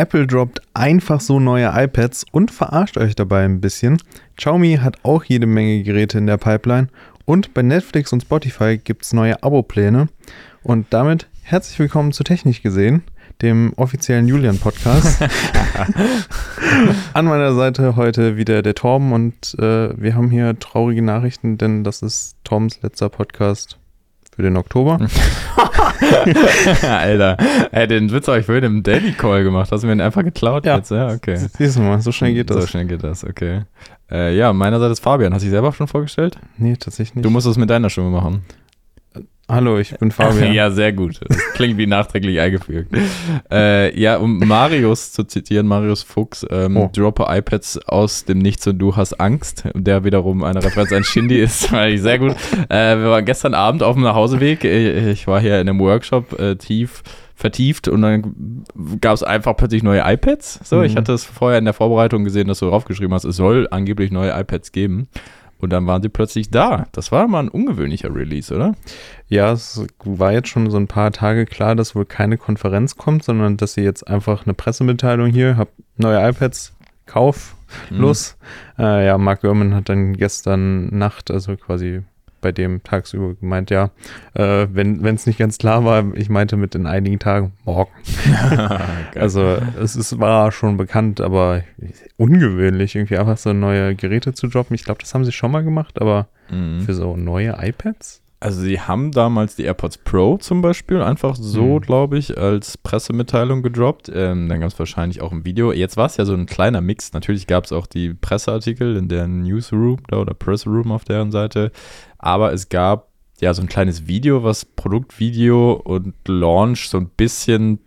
Apple droppt einfach so neue iPads und verarscht euch dabei ein bisschen. Xiaomi hat auch jede Menge Geräte in der Pipeline und bei Netflix und Spotify gibt es neue Abo-Pläne. Und damit herzlich willkommen zu Technik gesehen, dem offiziellen Julian-Podcast. An meiner Seite heute wieder der Torben und äh, wir haben hier traurige Nachrichten, denn das ist Toms letzter Podcast für den Oktober. Alter, ey, den Witz habe ich vorhin im Daily Call gemacht. Hast du mir den einfach geklaut Ja. jetzt? Ja, okay. Siehst du mal, so schnell geht So das. schnell geht das, okay. Äh, ja, meinerseits ist Fabian. Hast du dich selber schon vorgestellt? Nee, tatsächlich nicht. Du musst es mit deiner Stimme machen. Hallo, ich bin Fabian. ja, sehr gut. Das klingt wie nachträglich eingefügt. äh, ja, um Marius zu zitieren, Marius Fuchs, ähm, Oh. droppe iPads aus dem Nichts und du hast Angst, der wiederum eine Referenz an Shindy ist, ich sehr gut. Äh, wir waren gestern Abend auf dem Nachhauseweg, ich, ich war hier in einem Workshop äh, tief vertieft und dann gab es einfach plötzlich neue iPads. So, ich Mhm. hatte es vorher in der Vorbereitung gesehen, dass du draufgeschrieben hast, es soll angeblich neue iPads geben. Und dann waren sie plötzlich da. Das war mal ein ungewöhnlicher Release, oder? Ja, es war jetzt schon so ein paar Tage klar, dass wohl keine Konferenz kommt, sondern dass sie jetzt einfach eine Pressemitteilung hier, habt neue iPads, Kauf, Mhm. los. Äh, ja, Mark Gurman hat dann gestern Nacht, also quasi bei dem tagsüber gemeint, ja, äh, wenn es nicht ganz klar war, ich meinte mit in einigen Tagen morgen. Also es ist, war schon bekannt, aber ungewöhnlich, irgendwie einfach so neue Geräte zu droppen. Ich glaube, das haben sie schon mal gemacht, aber Mhm. für so neue iPads? Also sie haben damals die AirPods Pro zum Beispiel einfach so, Mhm. glaube ich, als Pressemitteilung gedroppt. Ähm, dann gab es wahrscheinlich auch ein Video. Jetzt war es ja so ein kleiner Mix. Natürlich gab es auch die Presseartikel in der Newsroom da oder Pressroom auf deren Seite. Aber es gab ja so ein kleines Video, was Produktvideo und Launch so ein bisschen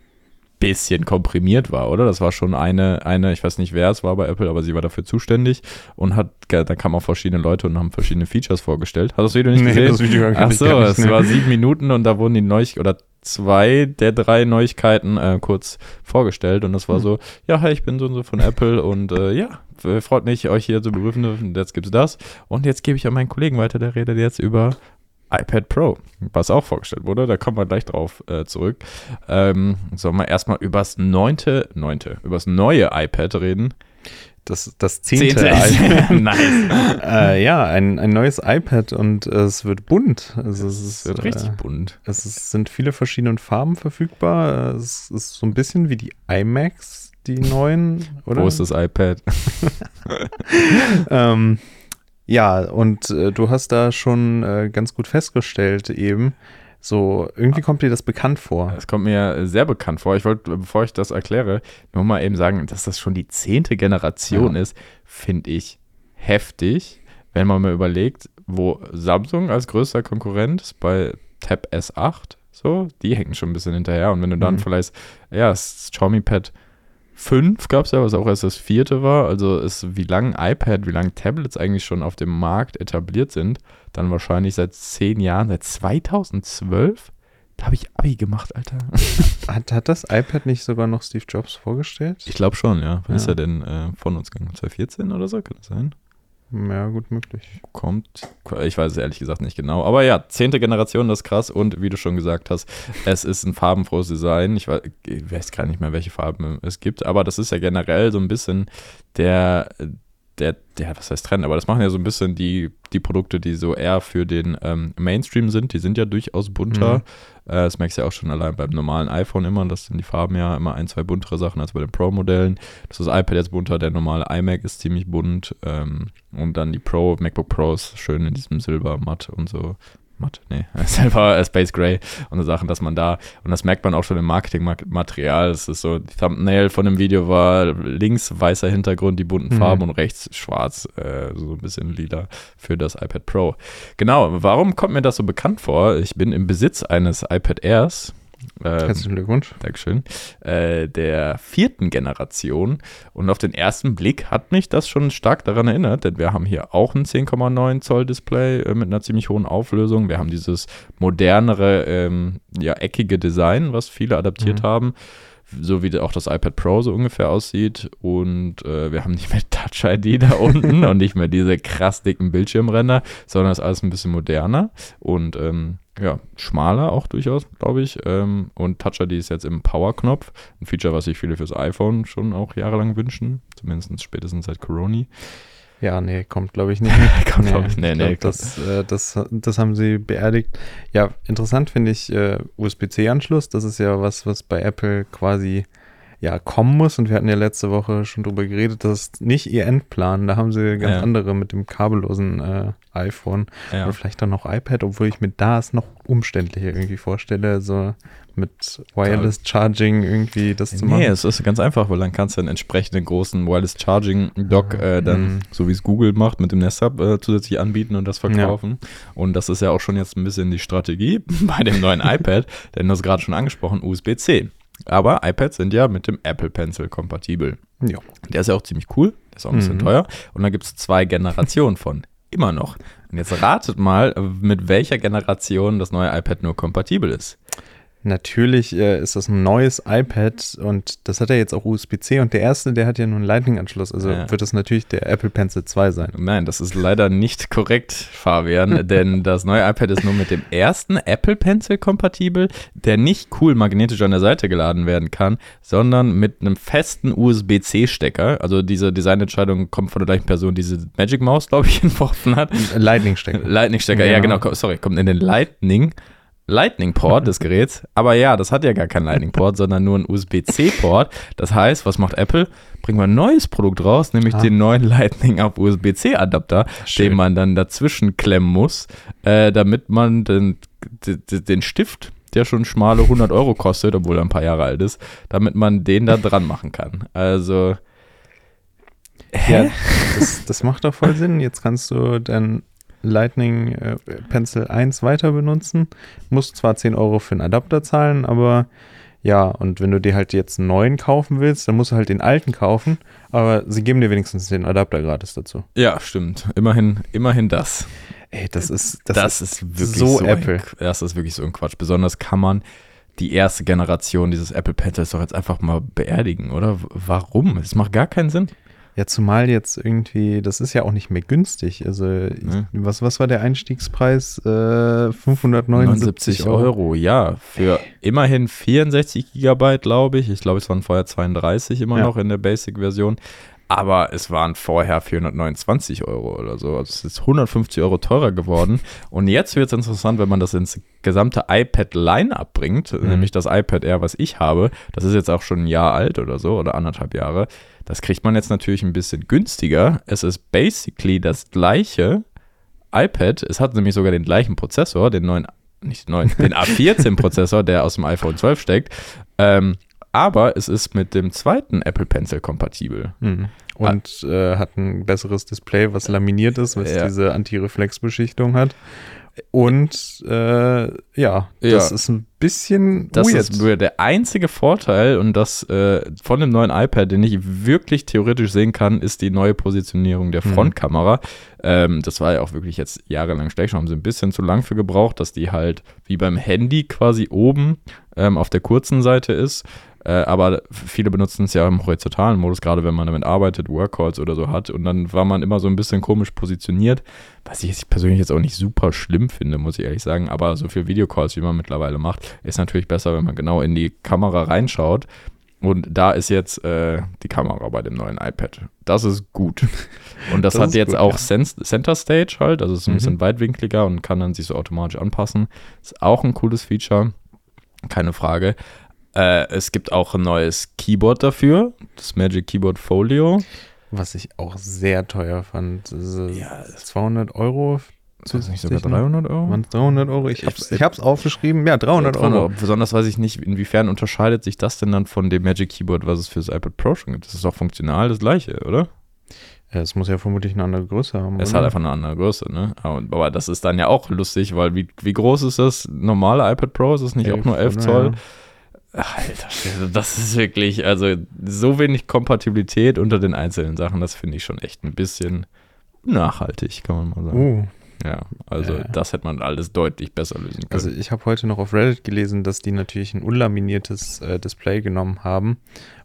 bisschen komprimiert war, oder? Das war schon eine, eine, ich weiß nicht wer es war bei Apple, aber sie war dafür zuständig und hat, da kamen auch verschiedene Leute und haben verschiedene Features vorgestellt. Hast du das Video nicht gesehen? das Video Ach so, es ne. war sieben Minuten und da wurden die Neuigkeiten oder zwei der drei Neuigkeiten äh, kurz vorgestellt und das war Hm. so, ja, hi, ich bin so und so von Apple und äh, ja, freut mich, euch hier zu begrüßen. Jetzt gibt's das und jetzt gebe ich an meinen Kollegen weiter, der redet jetzt über iPad Pro, was auch vorgestellt wurde, da kommen wir gleich drauf äh, zurück. Ähm, sollen wir erstmal übers neunte, neunte, übers neue iPad reden? Das, das zehnte, iPad. nice. äh, ja, ein, ein neues iPad und äh, es wird bunt. Also es, ist, wird richtig äh, bunt. es ist, sind viele verschiedene Farben verfügbar. Es ist so ein bisschen wie die iMacs, die neuen, oder? Wo ist das iPad? Ähm, ja, und äh, du hast da schon äh, ganz gut festgestellt eben, so irgendwie kommt dir das bekannt vor. Das kommt mir sehr bekannt vor. Ich wollte, bevor ich das erkläre, nur mal eben sagen, dass das schon die zehnte Generation Ja. ist, finde ich heftig, wenn man mal überlegt, wo Samsung als größter Konkurrent ist bei Tab S8, so, die hängen schon ein bisschen hinterher. Und wenn du dann Mhm. vielleicht, ja, das Xiaomi Pad 5 gab es ja, was auch erst das vierte war. Also ist, wie lange iPad, wie lange Tablets eigentlich schon auf dem Markt etabliert sind, dann wahrscheinlich seit zehn Jahren, seit 2012. Da habe ich Abi gemacht, Alter. Hat, hat das iPad nicht sogar noch Steve Jobs vorgestellt? Ich glaube schon, ja. Wann ist Ja. er denn äh, von uns gegangen? 2014 oder so, kann das sein? Ja, gut möglich. Kommt, ich weiß es ehrlich gesagt nicht genau. Aber ja, zehnte Generation, das ist krass. Und wie du schon gesagt hast, es ist ein farbenfrohes Design. Ich weiß, ich weiß gar nicht mehr, welche Farben es gibt. Aber das ist ja generell so ein bisschen der, der, der, was heißt Trend? Aber das machen ja so ein bisschen die, die Produkte, die so eher für den ähm, Mainstream sind. Die sind ja durchaus bunter. Mhm. Äh, das merkst du ja auch schon allein beim normalen iPhone immer. Das sind die Farben ja immer ein, zwei buntere Sachen als bei den Pro-Modellen. Das ist das iPad jetzt bunter, der normale iMac ist ziemlich bunt. Ähm, und dann die Pro, MacBook Pros schön in diesem Silber, matt und so. Matt, nee, Silber, äh, Space Gray und so Sachen, dass man da, und das merkt man auch schon im Marketingmaterial. Es ist so, die Thumbnail von dem Video war links weißer Hintergrund, die bunten Mhm. Farben und rechts schwarz, äh, so ein bisschen lila für das iPad Pro. Genau, warum kommt mir das so bekannt vor? Ich bin im Besitz eines iPad Airs. Ähm, Herzlichen Glückwunsch. Dankeschön, äh, der vierten Generation. Und auf den ersten Blick hat mich das schon stark daran erinnert, denn wir haben hier auch ein 10,9 Zoll Display äh, mit einer ziemlich hohen Auflösung. Wir haben dieses modernere, ähm, ja, eckige Design, was viele adaptiert Mhm. haben. So wie auch das iPad Pro so ungefähr aussieht. Und äh, wir haben nicht mehr Touch ID da unten und nicht mehr diese krass dicken Bildschirmränder, sondern es ist alles ein bisschen moderner und ähm, ja, schmaler auch durchaus, glaube ich. Ähm, und Touch ID ist jetzt im Power-Knopf. Ein Feature, was sich viele fürs iPhone schon auch jahrelang wünschen. Zumindest spätestens seit Corona. Ja, nee, kommt glaube ich nicht kommt, nee, ich, nee, ich nee, glaub, das, äh, das, das haben sie beerdigt. Ja, interessant finde ich äh, USB-C-Anschluss. Das ist ja was, was bei Apple quasi ja, kommen muss. Und wir hatten ja letzte Woche schon drüber geredet, das ist nicht ihr Endplan. Da haben sie ganz Ja. andere mit dem kabellosen äh, iPhone. Ja. Oder vielleicht dann noch iPad, obwohl ich mir das noch umständlicher irgendwie vorstelle, so mit Wireless Charging irgendwie das zu machen. Nee, es ist ganz einfach, weil dann kannst du einen entsprechenden großen Wireless Charging Dock äh, dann, Mhm. so wie es Google macht, mit dem Nest Hub äh, zusätzlich anbieten und das verkaufen. Und das ist ja auch schon jetzt ein bisschen die Strategie bei dem neuen iPad, denn du hast gerade schon angesprochen, USB-C. Aber iPads sind ja mit dem Apple Pencil kompatibel. Ja. Der ist ja auch ziemlich cool, der ist auch ein bisschen Mhm. teuer. Und da gibt es zwei Generationen von. Immer noch. Und jetzt ratet mal, mit welcher Generation das neue iPad nur kompatibel ist. Natürlich äh, ist das ein neues iPad und das hat ja jetzt auch USB-C und der erste, der hat ja nur einen Lightning-Anschluss. Also Ja. wird das natürlich der Apple Pencil 2 sein. Nein, das ist leider nicht korrekt, Fabian, denn das neue iPad ist nur mit dem ersten Apple Pencil kompatibel, der nicht cool magnetisch an der Seite geladen werden kann, sondern mit einem festen USB-C-Stecker. Also diese Designentscheidung kommt von der gleichen Person, die diese Magic Mouse, glaube ich, entworfen hat. Lightning-Stecker. Lightning-Stecker, ja. Ja. genau, ko- sorry, kommt in den Lightning. Lightning-Port des Geräts, aber ja, das hat ja gar keinen Lightning-Port, sondern nur einen USB-C-Port. Das heißt, was macht Apple? Bringen wir ein neues Produkt raus, nämlich Ah. den neuen Lightning auf USB-C-Adapter, den man dann dazwischen klemmen muss, äh, damit man den, den, den Stift, der schon schmale 100 Euro kostet, obwohl er ein paar Jahre alt ist, damit man den da dran machen kann. Also, Ja, das, das macht doch voll Sinn. Jetzt kannst du dein Lightning äh, Pencil 1 weiter benutzen. Musst zwar 10 Euro für einen Adapter zahlen, aber ja, und wenn du dir halt jetzt einen neuen kaufen willst, dann musst du halt den alten kaufen, aber sie geben dir wenigstens den Adapter gratis dazu. ja, stimmt. Immerhin, immerhin das. Ey, das ist Das, ist, wirklich so so, Apple. Ein, das ist wirklich so ein Quatsch. Besonders kann man die erste Generation dieses Apple Pencils doch jetzt einfach mal beerdigen, oder? Warum? Es macht gar keinen Sinn. Ja, zumal jetzt irgendwie, das ist ja auch nicht mehr günstig. Also, Ne. was, was war der Einstiegspreis? Äh, 579 Euro. Euro, ja. Für immerhin 64 Gigabyte, glaube ich. Ich glaube, es waren vorher 32 immer Ja. noch in der Basic-Version. Aber es waren vorher 429 Euro oder so. Also es ist 150 Euro teurer geworden. Und jetzt wird es interessant, wenn man das ins gesamte iPad-Line-Up bringt, Mhm. nämlich das iPad Air, was ich habe. Das ist jetzt auch schon ein Jahr alt oder so oder anderthalb Jahre. Das kriegt man jetzt natürlich ein bisschen günstiger. Es ist basically das gleiche iPad. Es hat nämlich sogar den gleichen Prozessor, den neuen, nicht den neuen, den A14-Prozessor, der aus dem iPhone 12 steckt. Ähm, aber es ist mit dem zweiten Apple Pencil kompatibel. Mhm. Und äh, hat ein besseres Display, was laminiert ist, was Ja. diese Antireflexbeschichtung hat. Und äh, ja, das Ja. ist ein bisschen Das weird. ist nur der einzige Vorteil und das äh, von dem neuen iPad, den ich wirklich theoretisch sehen kann, ist die neue Positionierung der Mhm. Frontkamera. Ähm, das war ja auch wirklich jetzt jahrelang schlecht. Schon haben sie ein bisschen zu lang für gebraucht, dass die halt wie beim Handy quasi oben ähm, auf der kurzen Seite ist. Äh, aber viele benutzen es ja im horizontalen Modus, gerade wenn man damit arbeitet, Workcalls oder so hat. Und dann war man immer so ein bisschen komisch positioniert, was ich persönlich jetzt auch nicht super schlimm finde, muss ich ehrlich sagen. Aber so viel Videocalls, wie man mittlerweile macht, ist natürlich besser, wenn man genau in die Kamera reinschaut. Und da ist jetzt äh, die Kamera bei dem neuen iPad. Das ist gut. Und das, Das hat jetzt gut, auch ja. Center Stage halt, also es ist ein Mhm. bisschen weitwinkliger und kann dann sich so automatisch anpassen. Ist auch ein cooles Feature, keine Frage. Äh, es gibt auch ein neues Keyboard dafür, das Magic Keyboard Folio. was ich auch sehr teuer fand. Diese Ja, 200 Euro. Das nicht sogar zusätzlich noch? 300 Euro? Waren es 300 Euro? Ich hab's, ich hab's aufgeschrieben. Ja, 300 Euro. Besonders weiß ich nicht, inwiefern unterscheidet sich das denn dann von dem Magic Keyboard, was es für das iPad Pro schon gibt. Das ist doch funktional das gleiche, oder? Ja, es muss ja vermutlich eine andere Größe haben. Es oder? hat einfach eine andere Größe, ne? Aber, das ist dann ja auch lustig, weil wie, wie groß ist das normale iPad Pro? Ist es nicht auch nur 11 oder? Zoll? Alter, Schwede, das ist wirklich, also so wenig Kompatibilität unter den einzelnen Sachen, das finde ich schon echt ein bisschen nachhaltig, kann man mal sagen. Uh, Ja, also Ja. das hätte man alles deutlich besser lösen können. Also ich habe heute noch auf Reddit gelesen, dass die natürlich ein unlaminiertes äh, Display genommen haben,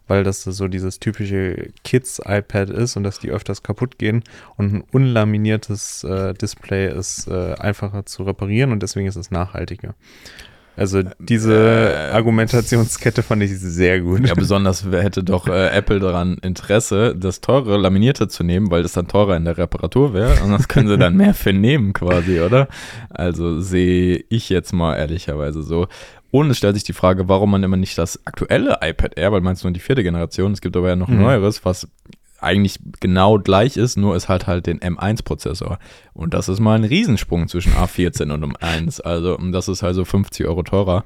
weil das so dieses typische Kids-iPad ist und dass die öfters kaputt gehen. Und ein unlaminiertes äh, Display ist äh, einfacher zu reparieren und deswegen ist es nachhaltiger. Also diese Äh, Argumentationskette fand ich sehr gut. Ja, besonders hätte doch äh, Apple daran Interesse, das teure Laminierte zu nehmen, weil das dann teurer in der Reparatur wäre und das können sie dann mehr für nehmen quasi, oder? Also sehe ich jetzt mal ehrlicherweise so. Und es stellt sich die Frage, warum man immer nicht das aktuelle iPad Air, weil meinst du nur die vierte Generation, es gibt aber ja noch ein Mhm. neueres, was eigentlich genau gleich ist, nur es hat halt den M1-Prozessor. Und das ist mal ein Riesensprung zwischen A14 und M1. Also das ist also 50 Euro teurer.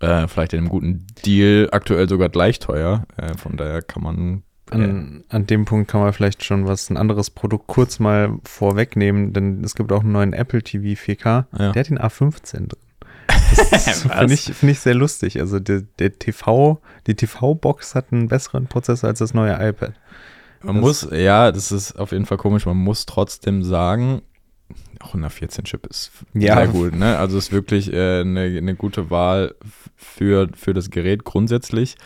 Äh, vielleicht in einem guten Deal aktuell sogar gleich teuer. Äh, von daher kann man. An, an dem Punkt kann man vielleicht schon was, ein anderes Produkt kurz mal vorwegnehmen, denn es gibt auch einen neuen Apple TV 4K, Ja. der hat den A15 drin. Das finde ich, find ich sehr lustig. Also der, der TV, die TV-Box hat einen besseren Prozessor als das neue iPad. Man Das- muss, ja, das ist auf jeden Fall komisch. Man muss trotzdem sagen, auch ein A14-Chip ist Ja. sehr gut. Ne? Also ist wirklich äh, eine, eine gute Wahl für, für das Gerät grundsätzlich.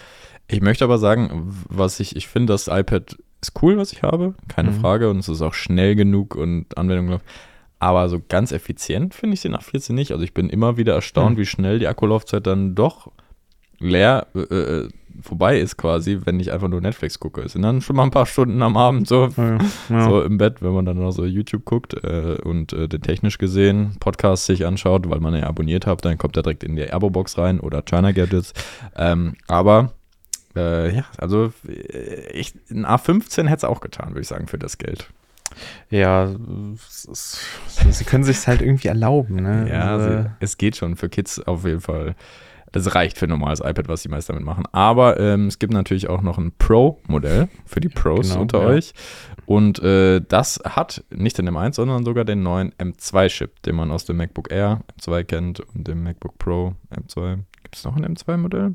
Ich möchte aber sagen, was ich, ich finde, das iPad ist cool, was ich habe, keine Mhm. Frage. Und es ist auch schnell genug und Anwendung läuft. Aber so ganz effizient finde ich den A14 nicht. Also ich bin immer wieder erstaunt, Mhm. wie schnell die Akkulaufzeit dann doch leer äh, äh, vorbei ist quasi, wenn ich einfach nur Netflix gucke. Es sind dann schon mal ein paar Stunden am Abend so, Ja, ja. so im Bett, wenn man dann noch so YouTube guckt äh, und äh, den technisch gesehen Podcast sich anschaut, weil man ja abonniert hat, dann kommt er direkt in die Abo-Box rein oder China Gadgets. Ähm, aber äh, ja, also äh, ich, ein A15 hätte es auch getan, würde ich sagen, für das Geld. ja sie können sich halt irgendwie erlauben. Ne? Ja, Also, es geht schon für Kids auf jeden Fall. Das reicht für ein normales iPad, was die meisten damit machen. Aber ähm, es gibt natürlich auch noch ein Pro-Modell für die Pros Genau, unter ja. euch. Und äh, das hat nicht den M1, sondern sogar den neuen M2-Chip, den man aus dem MacBook Air M2 kennt und dem MacBook Pro M2. Gibt es noch ein M2-Modell?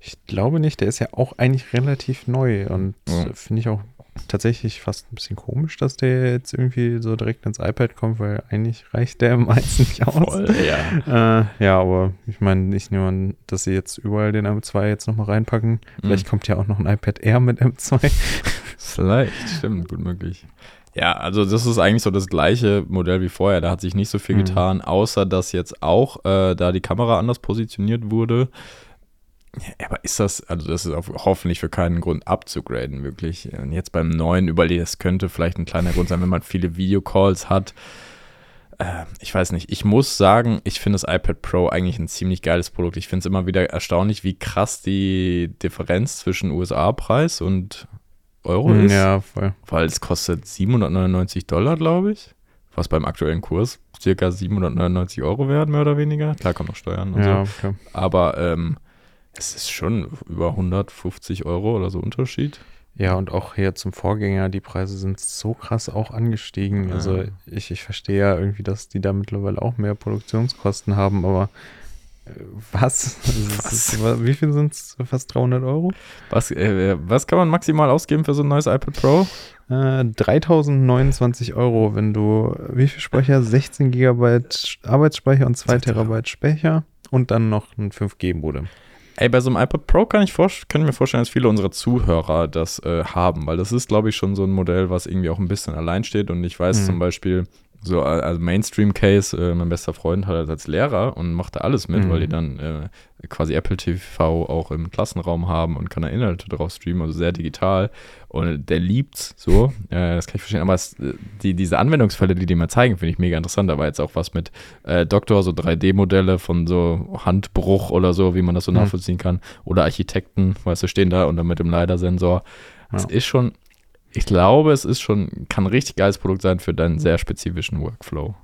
ich glaube nicht, der ist ja auch eigentlich relativ neu und Ja. finde ich auch tatsächlich fast ein bisschen komisch, dass der jetzt irgendwie so direkt ins iPad kommt, weil eigentlich reicht der 1 nicht aus. ja. Äh, ja, aber ich meine, ich nehme an, dass sie jetzt überall den M2 jetzt nochmal reinpacken. Vielleicht kommt ja auch noch ein iPad Air mit M2. Vielleicht, stimmt, gut möglich. Ja, also das ist eigentlich so das gleiche Modell wie vorher. Da hat sich nicht so viel Mhm. getan, außer dass jetzt auch äh, da die Kamera anders positioniert wurde. Ja, aber ist das, also das ist auf, hoffentlich für keinen Grund abzugraden, wirklich. Und jetzt beim neuen überlege, es könnte vielleicht ein kleiner Grund sein, wenn man viele Videocalls hat. Äh, ich weiß nicht. Ich muss sagen, ich finde das iPad Pro eigentlich ein ziemlich geiles Produkt. Ich finde es immer wieder erstaunlich, wie krass die Differenz zwischen USA-Preis und Euro ist. Hm, ja, voll. Weil es kostet 799 Dollar, glaube ich. Was beim aktuellen Kurs circa 799 Euro werden, mehr oder weniger. Klar kommen noch Steuern und Ja, so. klar. Aber ähm, es ist schon über 150 Euro oder so Unterschied. Ja, und auch hier zum Vorgänger, die Preise sind so krass auch angestiegen. Ja. Also ich, ich verstehe ja irgendwie, dass die da mittlerweile auch mehr Produktionskosten haben, aber äh, was? Es ist- wie viel sind es? Fast 300 Euro? Was, äh, was kann man maximal ausgeben für so ein neues iPad Pro? Äh, 3029 Euro, wenn du, wie viel Speicher? 16 Gigabyte Arbeitsspeicher und 2 Zwei Terabyte. Terabyte Speicher und dann noch ein 5G-Modem. Ey, bei so einem iPad Pro kann ich, kann ich mir vorstellen, dass viele unserer Zuhörer das äh, haben, weil das ist, glaube ich, schon so ein Modell, was irgendwie auch ein bisschen allein steht. Und ich weiß Mhm. zum Beispiel, so also Mainstream-Case, äh, mein bester Freund hat das als Lehrer und macht da alles mit, Mhm. weil die dann äh, quasi Apple TV auch im Klassenraum haben und kann da Inhalte drauf streamen, also sehr digital. Und der liebt's so, äh, das kann ich verstehen. Aber es, äh, die, diese Anwendungsfälle, die die mal zeigen, finde ich mega interessant. Da war jetzt auch was mit äh, Doktor, so 3D-Modelle von so Handbruch oder so, wie man das so Mhm. nachvollziehen kann. Oder Architekten, weißt du, stehen da und dann mit dem LiDAR-Sensor. Das Ja. ist schon, ich glaube, es ist schon, kann ein richtig geiles Produkt sein für deinen sehr spezifischen Workflow.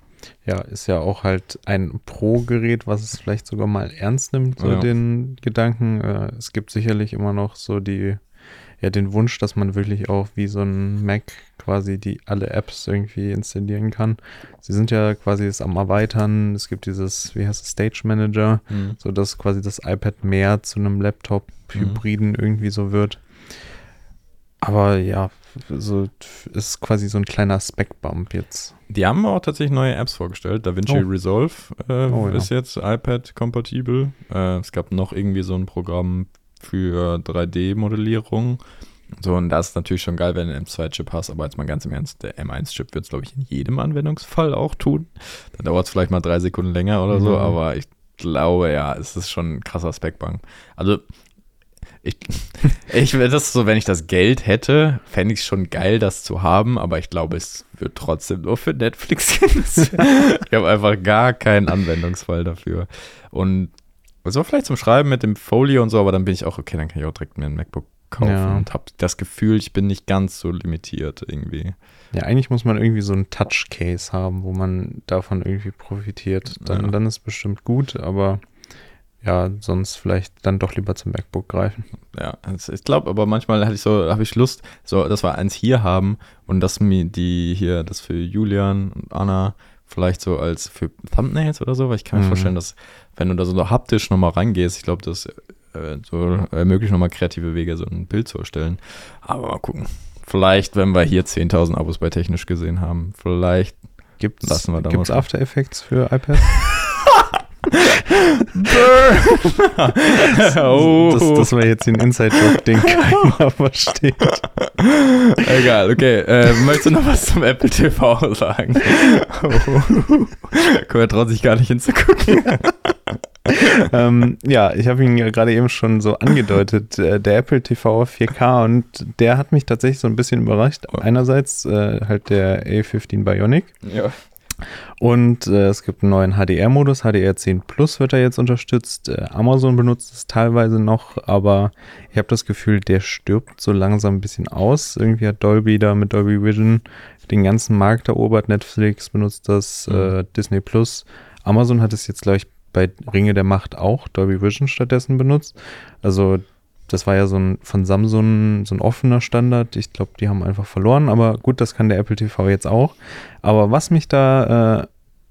Ja, ist ja auch halt ein Pro-Gerät, was es vielleicht sogar mal ernst nimmt, so Ja. den Gedanken. Äh, es gibt sicherlich immer noch so die, ja, den Wunsch, dass man wirklich auch wie so ein Mac quasi die alle Apps irgendwie installieren kann. Sie sind ja quasi es am Erweitern. Es gibt dieses, wie heißt es, Stage Manager, so dass quasi das iPad mehr zu einem Laptop-Hybriden irgendwie so wird. Aber ja, so ist quasi so ein kleiner Spec-Bump jetzt. Die haben auch tatsächlich neue Apps vorgestellt. DaVinci Oh. Resolve äh, Oh, ja. ist jetzt iPad-kompatibel. Äh, es gab noch irgendwie so ein Programm für 3D-Modellierung. So, und das ist natürlich schon geil, wenn du einen M2-Chip hast, aber jetzt mal ganz im Ernst, der M1-Chip wird es, glaube ich, in jedem Anwendungsfall auch tun. Dann dauert es vielleicht mal drei Sekunden länger oder so, Mhm. aber ich glaube, ja, es ist schon ein krasser Spec-Bang. Also, ich, ich wäre das so, wenn ich das Geld hätte, fände ich es schon geil, das zu haben, aber ich glaube, es wird trotzdem nur für Netflix genutzt. ich habe einfach gar keinen Anwendungsfall dafür. Und so vielleicht zum Schreiben mit dem Folio und so, aber dann bin ich auch, okay, dann kann ich auch direkt mir ein MacBook kaufen Ja. und habe das Gefühl, ich bin nicht ganz so limitiert irgendwie. Ja, eigentlich muss man irgendwie so ein Touch-Case haben, wo man davon irgendwie profitiert. Dann, Ja. dann ist bestimmt gut, aber ja, sonst vielleicht dann doch lieber zum MacBook greifen. Ja, also ich glaube, aber manchmal hatte ich so, habe ich Lust, so, dass wir eins hier haben und dass mir die hier, das für Julian und Anna vielleicht so als für Thumbnails oder so, weil ich kann mir Mhm. vorstellen, dass wenn du da so haptisch nochmal reingehst, ich glaube, das äh, so ermöglicht nochmal kreative Wege, so ein Bild zu erstellen. Aber mal gucken. Vielleicht, wenn wir hier 10.000 Abos bei technisch gesehen haben, vielleicht Gibt's, Lassen wir da gibt's mal- After Effects für iPad? oh. Das, das war jetzt ein Inside-Joke, den keiner versteht. Egal, okay. Äh, möchtest du noch was zum Apple TV sagen? Oh. Er traut sich gar nicht hinzugucken. ähm, ja, ich habe ihn ja gerade eben schon so angedeutet, äh, der Apple TV 4K und der hat mich tatsächlich so ein bisschen überrascht. Oh. Einerseits äh, halt der A15 Bionic Ja. Und äh, es gibt einen neuen HDR-Modus, HDR10 Plus wird er jetzt unterstützt. Äh, Amazon benutzt es teilweise noch, aber ich habe das Gefühl, der stirbt so langsam ein bisschen aus. Irgendwie hat Dolby da mit Dolby Vision den ganzen Markt erobert. Netflix benutzt das, Mhm. äh, Disney Plus. Amazon hat es jetzt, glaube ich, bei Ringe der Macht auch Dolby Vision stattdessen benutzt. Also das war ja so ein von Samsung so ein offener Standard. Ich glaube, die haben einfach verloren, aber gut, das kann der Apple TV jetzt auch. Aber was mich da äh,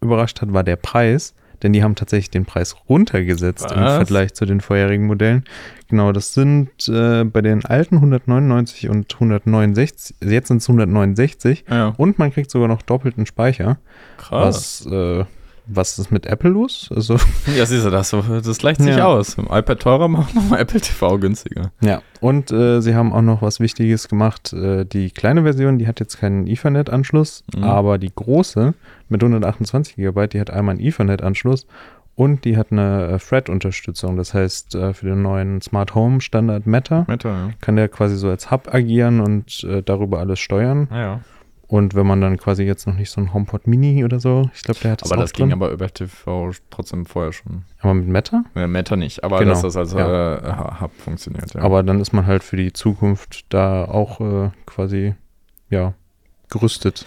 überrascht hat, war der Preis, denn die haben tatsächlich den Preis runtergesetzt im Was? Vergleich zu den vorherigen Modellen. Genau, das sind äh, bei den alten 199 und 169, jetzt sind es 169 ja. und man kriegt sogar noch doppelten Speicher. Krass. Was, äh, was ist mit Apple los? Also, Ja, siehst du, das, so- das gleicht sich Ja. aus. Im iPad teurer macht nochmal Apple TV günstiger. ja. Und äh, sie haben auch noch was Wichtiges gemacht. Äh, die kleine Version, die hat jetzt keinen Ethernet-Anschluss, Mhm. aber die große mit 128 GB, die hat einmal einen Ethernet-Anschluss und die hat eine äh, Thread-Unterstützung. Das heißt, äh, für den neuen Smart Home Standard Meta Meta, ja. kann der quasi so als Hub agieren und äh, darüber alles steuern. Ja. Und wenn man dann quasi jetzt noch nicht so ein HomePod Mini oder so, ich glaube, der hat das Aber das ging drin. aber über TV trotzdem vorher schon. aber mit Meta? Ja, Meta nicht, aber Genau, dass das als ja. äh, Hub funktioniert. Ja. Aber dann ist man halt für die Zukunft da auch äh, quasi, ja, gerüstet.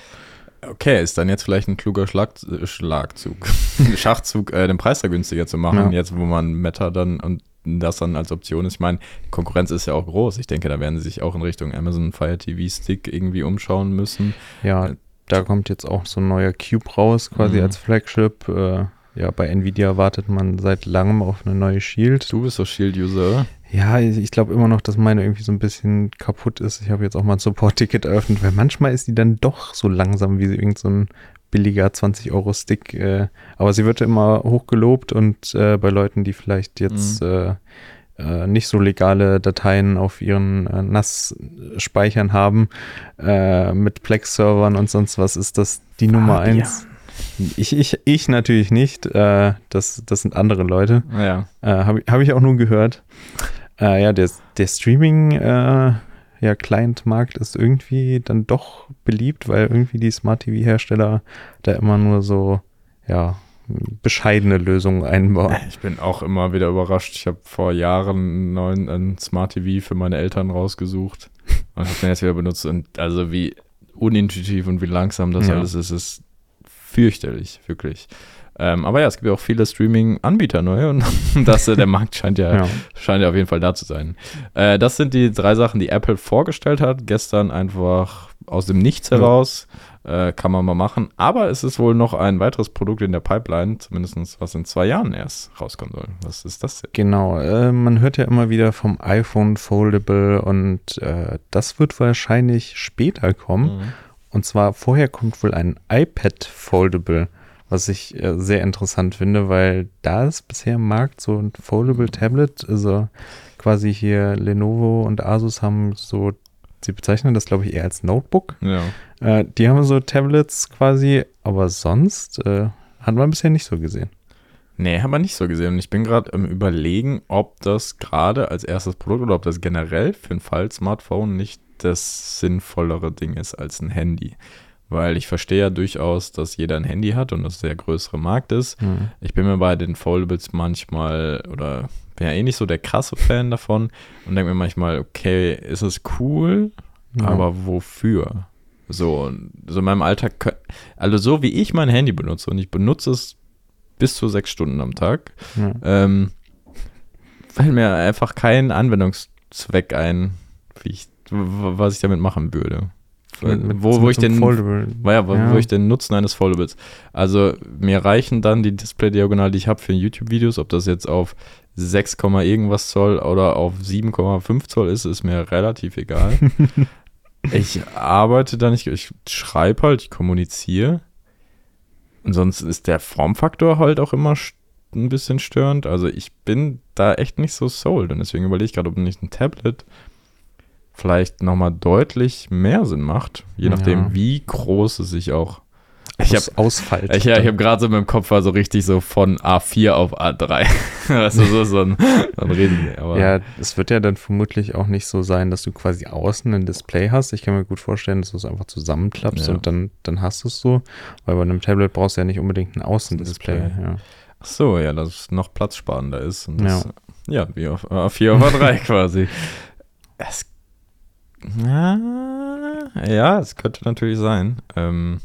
Okay, ist dann jetzt vielleicht ein kluger Schlag, äh, Schlagzug, Schachzug, äh, den Preis da günstiger zu machen, Ja. jetzt wo man Meta dann und das dann als Option ist. Ich meine, Konkurrenz ist ja auch groß. Ich denke, da werden sie sich auch in Richtung Amazon Fire TV Stick irgendwie umschauen müssen. Ja, Äh, da kommt jetzt auch so ein neuer Cube raus, quasi Mhm. als Flagship. Äh, ja, bei Nvidia wartet man seit langem auf eine neue Shield. Du bist doch Shield-User. Ja, ich, ich glaube immer noch, dass meine irgendwie so ein bisschen kaputt ist. Ich habe jetzt auch mal ein Support-Ticket eröffnet, weil manchmal ist die dann doch so langsam wie irgend so ein billiger 20-Euro-Stick. Äh, aber sie wird immer hochgelobt und äh, bei Leuten, die vielleicht jetzt äh, äh, nicht so legale Dateien auf ihren äh, NAS-Speichern haben, mit Plex-Servern und sonst was, ist das die Nummer Fabian. eins. Ich, ich, ich natürlich nicht. Das, das sind andere Leute. Ja. Habe ich- hab ich auch nur gehört. Ja, der, der Streaming, ja, Client-Markt ist irgendwie dann doch beliebt, weil irgendwie die Smart-TV-Hersteller da immer nur so, ja, bescheidene Lösungen einbauen. Ich bin auch immer wieder überrascht. Ich habe vor Jahren einen neuen einen Smart TV für meine Eltern rausgesucht und habe den jetzt wieder benutzt. Und also wie unintuitiv und wie langsam das Ja. alles ist, ist fürchterlich, wirklich. Ähm, aber ja, es gibt ja auch viele Streaming-Anbieter neu und das, äh, der Markt scheint ja, Ja. scheint ja auf jeden Fall da zu sein. Äh, das sind die drei Sachen, die Apple vorgestellt hat. Gestern einfach aus dem Nichts Ja. heraus. Äh, kann man mal machen. Aber es ist wohl noch ein weiteres Produkt in der Pipeline, zumindest was in zwei Jahren erst rauskommen soll. Was ist das denn? Genau, äh, man hört ja immer wieder vom iPhone Foldable und äh, das wird wahrscheinlich später kommen. Mhm. Und zwar vorher kommt wohl ein iPad Foldable, was ich äh, sehr interessant finde, weil da ist bisher im Markt so ein Foldable Tablet, also quasi hier Lenovo und Asus haben so, sie bezeichnen das glaube ich eher als Notebook. Ja. Äh, die haben so Tablets quasi, aber sonst äh, hat man bisher nicht so gesehen. Nee, haben wir nicht so gesehen. Und ich bin gerade am überlegen, ob das gerade als erstes Produkt oder ob das generell für ein Fall-Smartphone nicht das sinnvollere Ding ist als ein Handy. Weil ich verstehe ja durchaus, dass jeder ein Handy hat und das der größere Markt ist. Ich bin mir bei den Foldables manchmal oder bin ja eh nicht so der krasse Fan davon und denke mir manchmal, okay, ist es cool, Ja. aber wofür? So, so in meinem Alltag, also so wie ich mein Handy benutze und ich benutze es bis zu sechs Stunden am Tag, Ja. ähm, fällt mir einfach kein Anwendungszweck ein, wie ich, was ich damit machen würde. Mit- mit- wo, wo ich den, ja, wo, Ja. wo ich den Nutzen eines Foldables. Also mir reichen dann die Display-Diagonal, die ich habe für YouTube-Videos, ob das jetzt auf 6, irgendwas Zoll oder auf 7,5 Zoll ist, ist mir relativ egal. ich arbeite da nicht, ich schreibe halt, ich kommuniziere. Und sonst ist der Formfaktor halt auch immer ein bisschen störend. Also ich bin da echt nicht so sold und deswegen überlege ich gerade, ob nicht ein Tablet vielleicht nochmal deutlich mehr Sinn macht, je nachdem, Ja. wie groß es sich auch. Ich habe Aus, Ausfalt. ich, ja, ich hab gerade so in meinem Kopf war so richtig so von A4 auf A3. weißt du, so, so ein, so ein Riesen. Aber Ja, es wird ja dann vermutlich auch nicht so sein, dass du quasi außen ein Display hast. Ich kann mir gut vorstellen, dass du es einfach zusammenklappst Ja. und dann, dann hast du es so. Weil bei einem Tablet brauchst du ja nicht unbedingt ein Außendisplay. Display. Ja. Ach so, ja, dass es noch platzsparender ist. Und das, ja. wie auf A4 auf A3 quasi. Es, ja, ja, es könnte natürlich sein. Ähm,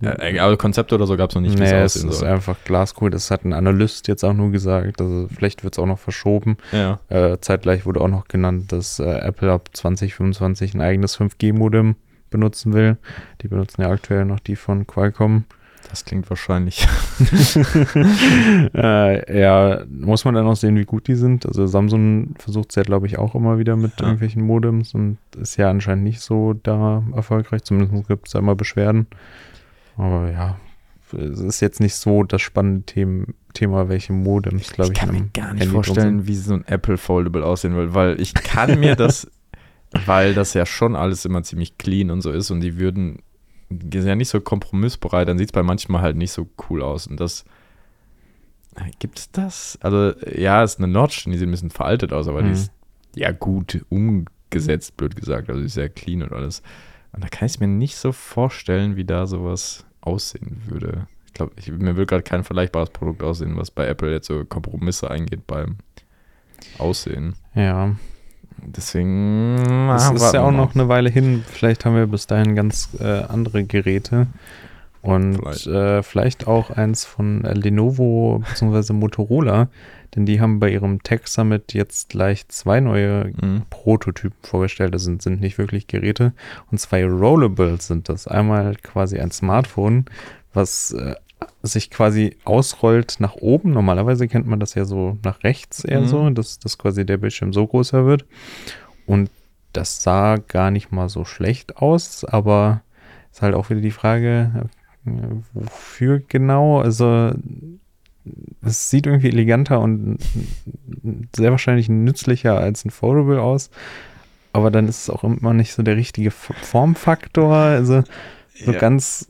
ja, aber Konzepte oder so gab es noch nicht, wie nee, es es aussehen ist soll. einfach glaskugel. Das hat ein Analyst jetzt auch nur gesagt. Also vielleicht wird es auch noch verschoben. Ja, Äh, zeitgleich wurde auch noch genannt, dass äh, Apple ab 2025 ein eigenes 5G-Modem benutzen will. Die benutzen ja aktuell noch die von Qualcomm. Das klingt wahrscheinlich. äh, ja, muss man dann auch sehen, wie gut die sind. Also Samsung versucht es ja, glaube ich, auch immer wieder mit Ja. irgendwelchen Modems und ist ja anscheinend nicht so da erfolgreich. Zumindest gibt es da immer Beschwerden. Aber ja, es ist jetzt nicht so das spannende Thema, Thema welche Modems, glaube ich, ich kann mir gar nicht Handy vorstellen, wie so ein Apple Foldable aussehen will, weil ich kann mir das, weil das ja schon alles immer ziemlich clean und so ist und die würden, ja nicht so kompromissbereit, dann sieht es bei manchmal halt nicht so cool aus und das, gibt es das? Also ja, ist eine Notch, die sieht ein bisschen veraltet aus, aber die Mhm. ist ja gut umgesetzt, blöd gesagt, also die ist sehr clean und alles. Und da kann ich es mir nicht so vorstellen, wie da sowas aussehen würde. Ich glaube, mir will gerade kein vergleichbares Produkt aussehen, was bei Apple jetzt so Kompromisse eingeht beim Aussehen. Ja, Deswegen. es ah, ist ja auch noch eine Weile hin. Vielleicht haben wir bis dahin ganz äh, andere Geräte. Und Vielleicht. äh, vielleicht auch eins von äh, Lenovo bzw. Motorola, denn die haben bei ihrem Tech Summit jetzt gleich zwei neue Mhm. Prototypen vorgestellt. Das sind, sind nicht wirklich Geräte. Und zwei Rollables sind das. Einmal quasi ein Smartphone, was äh, sich quasi ausrollt nach oben. Normalerweise kennt man das ja so nach rechts eher Mhm. so, dass, dass quasi der Bildschirm so größer wird. Und das sah gar nicht mal so schlecht aus, aber ist halt auch wieder die Frage, wofür genau? Also es sieht irgendwie eleganter und sehr wahrscheinlich nützlicher als ein Foldable aus. Aber dann ist es auch immer nicht so der richtige Formfaktor. Also so Ja. ganz,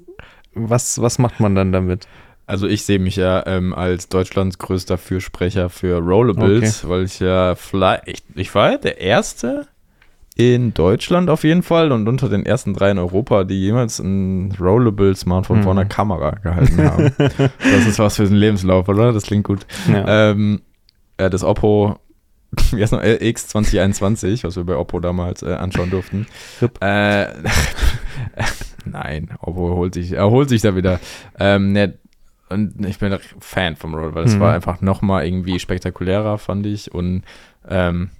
was, was macht man dann damit? Also ich sehe mich ja ähm, als Deutschlands größter Fürsprecher für Rollables, weil ich ja vielleicht, ich, ich war ja der Erste in Deutschland auf jeden Fall und unter den ersten drei in Europa, die jemals ein Rollable-Smartphone vor Mhm. einer Kamera gehalten haben. das ist was für den Lebenslauf, oder? Das klingt gut. Ja. Ähm, äh, das Oppo heißt noch, X 2021, was wir bei Oppo damals äh, anschauen durften. Äh, nein, Oppo holt sich, er holt sich da wieder. Ähm, ne, und ich bin Fan vom Roll, weil es Mhm. war einfach nochmal irgendwie spektakulärer, fand ich. Und ähm,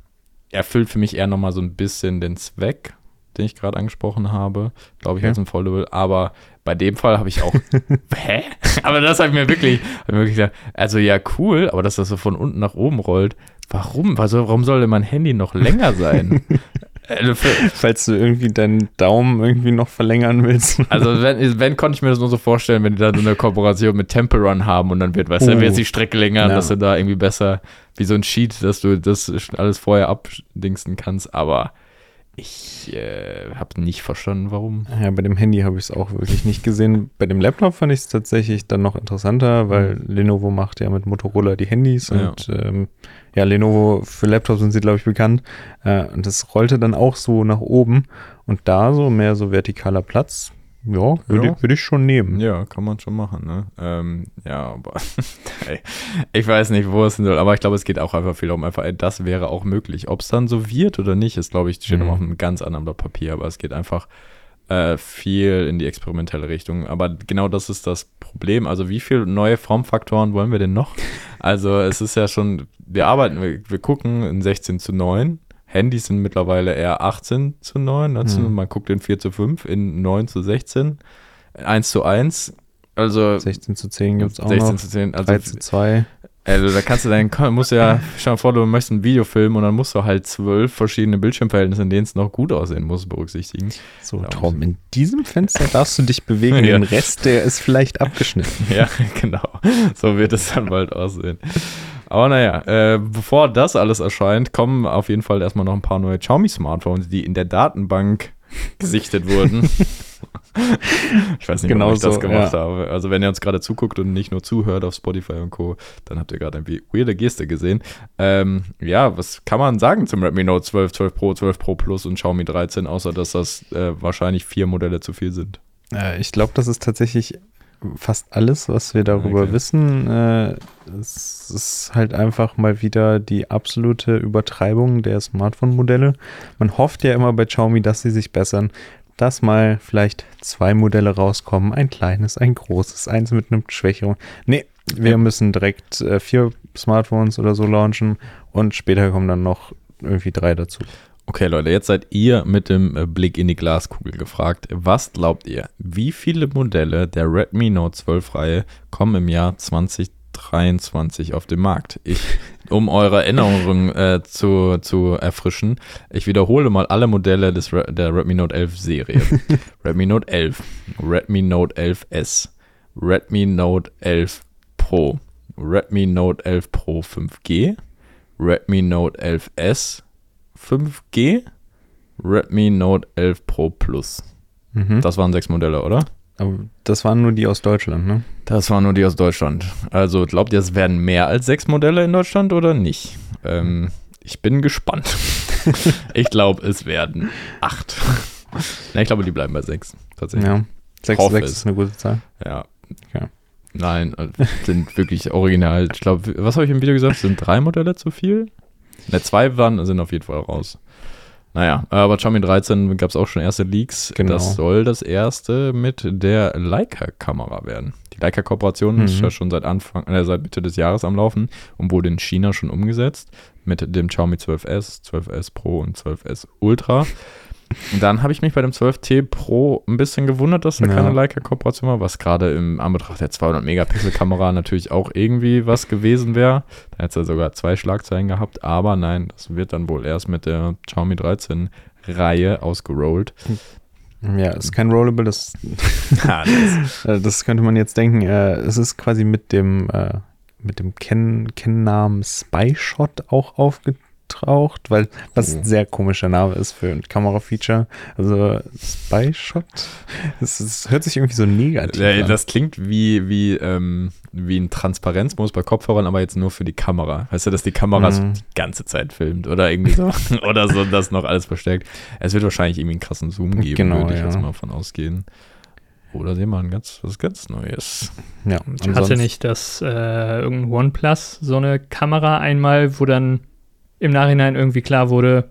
erfüllt für mich eher nochmal so ein bisschen den Zweck den ich gerade angesprochen habe, glaube ich, ja. als ein Foldable. Aber bei dem Fall habe ich auch, hä? Aber das habe ich mir wirklich, hab mir wirklich gedacht, also ja, cool, aber dass das so von unten nach oben rollt, warum? Also, warum sollte mein Handy noch länger sein? Also Falls du irgendwie deinen Daumen irgendwie noch verlängern willst. Also wenn, wenn konnte ich mir das nur so vorstellen, wenn die da so eine Kooperation mit Temple Run haben und dann wird, weißt du, uh, wird die Strecke länger, ja. dass du da irgendwie besser, wie so ein Cheat, dass du das alles vorher abdingsten kannst, aber ich äh, habe nicht verstanden, warum. Ja, bei dem Handy habe ich es auch wirklich nicht gesehen. Bei dem Laptop fand ich es tatsächlich dann noch interessanter, weil mhm. Lenovo macht ja mit Motorola die Handys ja. und ähm, ja, Lenovo für Laptops sind sie, glaube ich, bekannt. Äh, und das rollte dann auch so nach oben und da so mehr so vertikaler Platz ja, würde ja. würd ich schon nehmen. Ja, kann man schon machen, ne? Ähm, ja, aber ich weiß nicht, wo es hin soll, aber ich glaube, es geht auch einfach viel um einfach, ey, das wäre auch möglich. Ob es dann so wird oder nicht, ist, glaube ich, steht mhm. auf einem ganz anderen Blatt Papier, aber es geht einfach äh, viel in die experimentelle Richtung. Aber genau das ist das Problem. Also, wie viele neue Formfaktoren wollen wir denn noch? Also, es ist ja schon, wir arbeiten, wir, wir gucken in 16 zu 9 Handys sind mittlerweile eher 18 zu 9. Also mhm. Man guckt in 4 zu 5, in 9 zu 16, 1 zu 1. Also 16 zu 10 gibt es auch 16 noch. zu 10, also 3 zu 2. Also da kannst du dann, musst ja, stell dir vor, du möchtest ein Video filmen und dann musst du halt zwölf verschiedene Bildschirmverhältnisse, in denen es noch gut aussehen muss, berücksichtigen. So, Tom, in diesem Fenster darfst du dich bewegen, ja. den Rest, der ist vielleicht abgeschnitten. ja, genau. So wird es dann bald aussehen. Aber naja, äh, bevor das alles erscheint, kommen auf jeden Fall erstmal noch ein paar neue Xiaomi-Smartphones, die in der Datenbank gesichtet wurden. ich weiß nicht, genau warum ich das gemacht ja. habe. Also wenn ihr uns gerade zuguckt und nicht nur zuhört auf Spotify und Co., dann habt ihr gerade eine weirde Geste gesehen. Ähm, ja, was kann man sagen zum Redmi Note 12, 12 Pro, 12 Pro Plus und Xiaomi 13, außer dass das äh, wahrscheinlich vier Modelle zu viel sind? Äh, ich glaube, das ist tatsächlich fast alles, was wir darüber okay. wissen. Äh, es ist halt einfach mal wieder die absolute Übertreibung der Smartphone-Modelle. Man hofft ja immer bei Xiaomi, dass sie sich bessern, dass mal vielleicht zwei Modelle rauskommen. Ein kleines, ein großes, eins mit einem Schwächeren. Nee, wir ja. müssen direkt äh, vier Smartphones oder so launchen und später kommen dann noch irgendwie drei dazu. Okay, Leute, jetzt seid ihr mit dem äh, Blick in die Glaskugel gefragt. Was glaubt ihr? Wie viele Modelle der Redmi Note 12 Reihe kommen im Jahr 2023 auf den Markt? Ich, um eure Erinnerungen äh, zu, zu erfrischen, ich wiederhole mal alle Modelle des Re der Redmi Note 11 Serie. Redmi Note 11, Redmi Note 11S, Redmi Note 11 Pro, Redmi Note 11 Pro 5G, Redmi Note 11S, 5G, Redmi Note 11 Pro Plus. Mhm. Das waren sechs Modelle, oder? Aber das waren nur die aus Deutschland, ne? Das waren nur die aus Deutschland. Also glaubt ihr, es werden mehr als sechs Modelle in Deutschland oder nicht? Ähm, ich bin gespannt. ich glaube, es werden acht. Na, ich glaube, die bleiben bei sechs. Tatsächlich. Ja, sechs, sechs ist eine gute Zahl. Ja. Okay. Nein, äh, sind wirklich original. Ich glaube, was habe ich im Video gesagt? Sind drei Modelle zu viel? Ne, zwei waren, sind auf jeden Fall raus. Naja, aber Xiaomi 13 gab es auch schon erste Leaks. Genau. Das soll das erste mit der Leica-Kamera werden. Die Leica-Kooperation mhm. ist ja schon seit Anfang, äh, seit Mitte des Jahres am Laufen und wurde in China schon umgesetzt mit dem Xiaomi 12S, 12S Pro und 12S Ultra. Und dann habe ich mich bei dem 12T Pro ein bisschen gewundert, dass da ja. keine Leica-Kooperation war, was gerade im Anbetracht der 200-Megapixel-Kamera natürlich auch irgendwie was gewesen wäre. Da hätte es ja sogar zwei Schlagzeilen gehabt, aber nein, das wird dann wohl erst mit der Xiaomi 13-Reihe ausgerollt. Ja, ist kein Rollable, das, ah, äh, das könnte man jetzt denken. Äh, es ist quasi mit dem, äh, mit dem Kennnamen Spy Shot auch aufgetreten aufgetaucht, weil das ein oh. sehr komischer Name ist für ein Kamerafeature. Also Spy Shot. Es, hört sich irgendwie so negativ ja, an. Das klingt wie, wie, ähm, wie ein Transparenzmodus bei Kopfhörern, aber jetzt nur für die Kamera. Weißt du, dass die Kamera mhm. so die ganze Zeit filmt oder irgendwie so. oder so, das noch alles versteckt. Es wird wahrscheinlich irgendwie einen krassen Zoom geben, genau, würde ich ja. jetzt mal von ausgehen. Oder sehen wir ein ganz, was ganz Neues. Ja, hatte nicht das äh, irgendein OnePlus so eine Kamera einmal, wo dann im Nachhinein irgendwie klar wurde,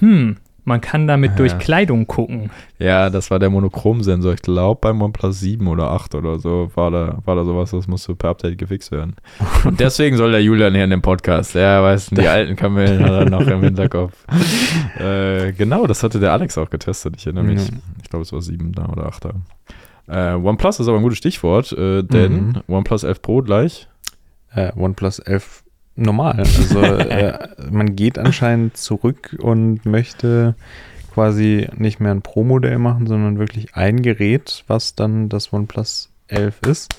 hm, Man kann damit Ja. durch Kleidung gucken. Ja, das war der Monochromsensor. Ich glaube, beim OnePlus 7 oder 8 oder so war da, war da sowas, das musste per Update gefixt werden. Und deswegen soll der Julian hier in dem Podcast. Ja, weißt du, die alten Kamellen hat er noch im Hinterkopf. äh, genau, das hatte der Alex auch getestet. Ich erinnere mich. Ja. Ich glaube, es war 7 da oder 8 Äh, OnePlus ist aber ein gutes Stichwort, äh, denn Mhm. OnePlus 11 Pro gleich. Äh, OnePlus 11 normal. Also äh, man geht anscheinend zurück und möchte quasi nicht mehr ein Pro-Modell machen, sondern wirklich ein Gerät, was dann das OnePlus 11 ist.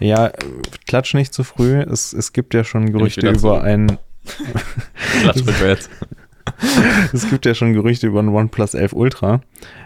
Ja, klatsch nicht zu früh. Es, es gibt ja schon Gerüchte über ein Klatsch rückwärts. es gibt ja schon Gerüchte über ein OnePlus 11 Ultra,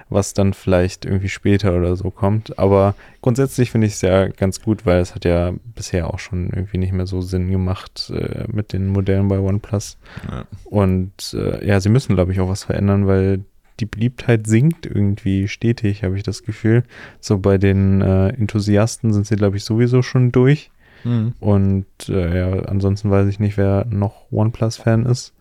was dann vielleicht irgendwie später oder so kommt. Aber grundsätzlich finde ich es ja ganz gut, weil es hat ja bisher auch schon irgendwie nicht mehr so Sinn gemacht äh, mit den Modellen bei OnePlus. Ja. Und äh, ja, sie müssen, glaube ich, auch was verändern, weil die Beliebtheit sinkt irgendwie stetig, habe ich das Gefühl. So bei den äh, Enthusiasten sind sie, glaube ich, sowieso schon durch. Mhm. Und äh, ja, ansonsten weiß ich nicht, wer noch OnePlus-Fan ist.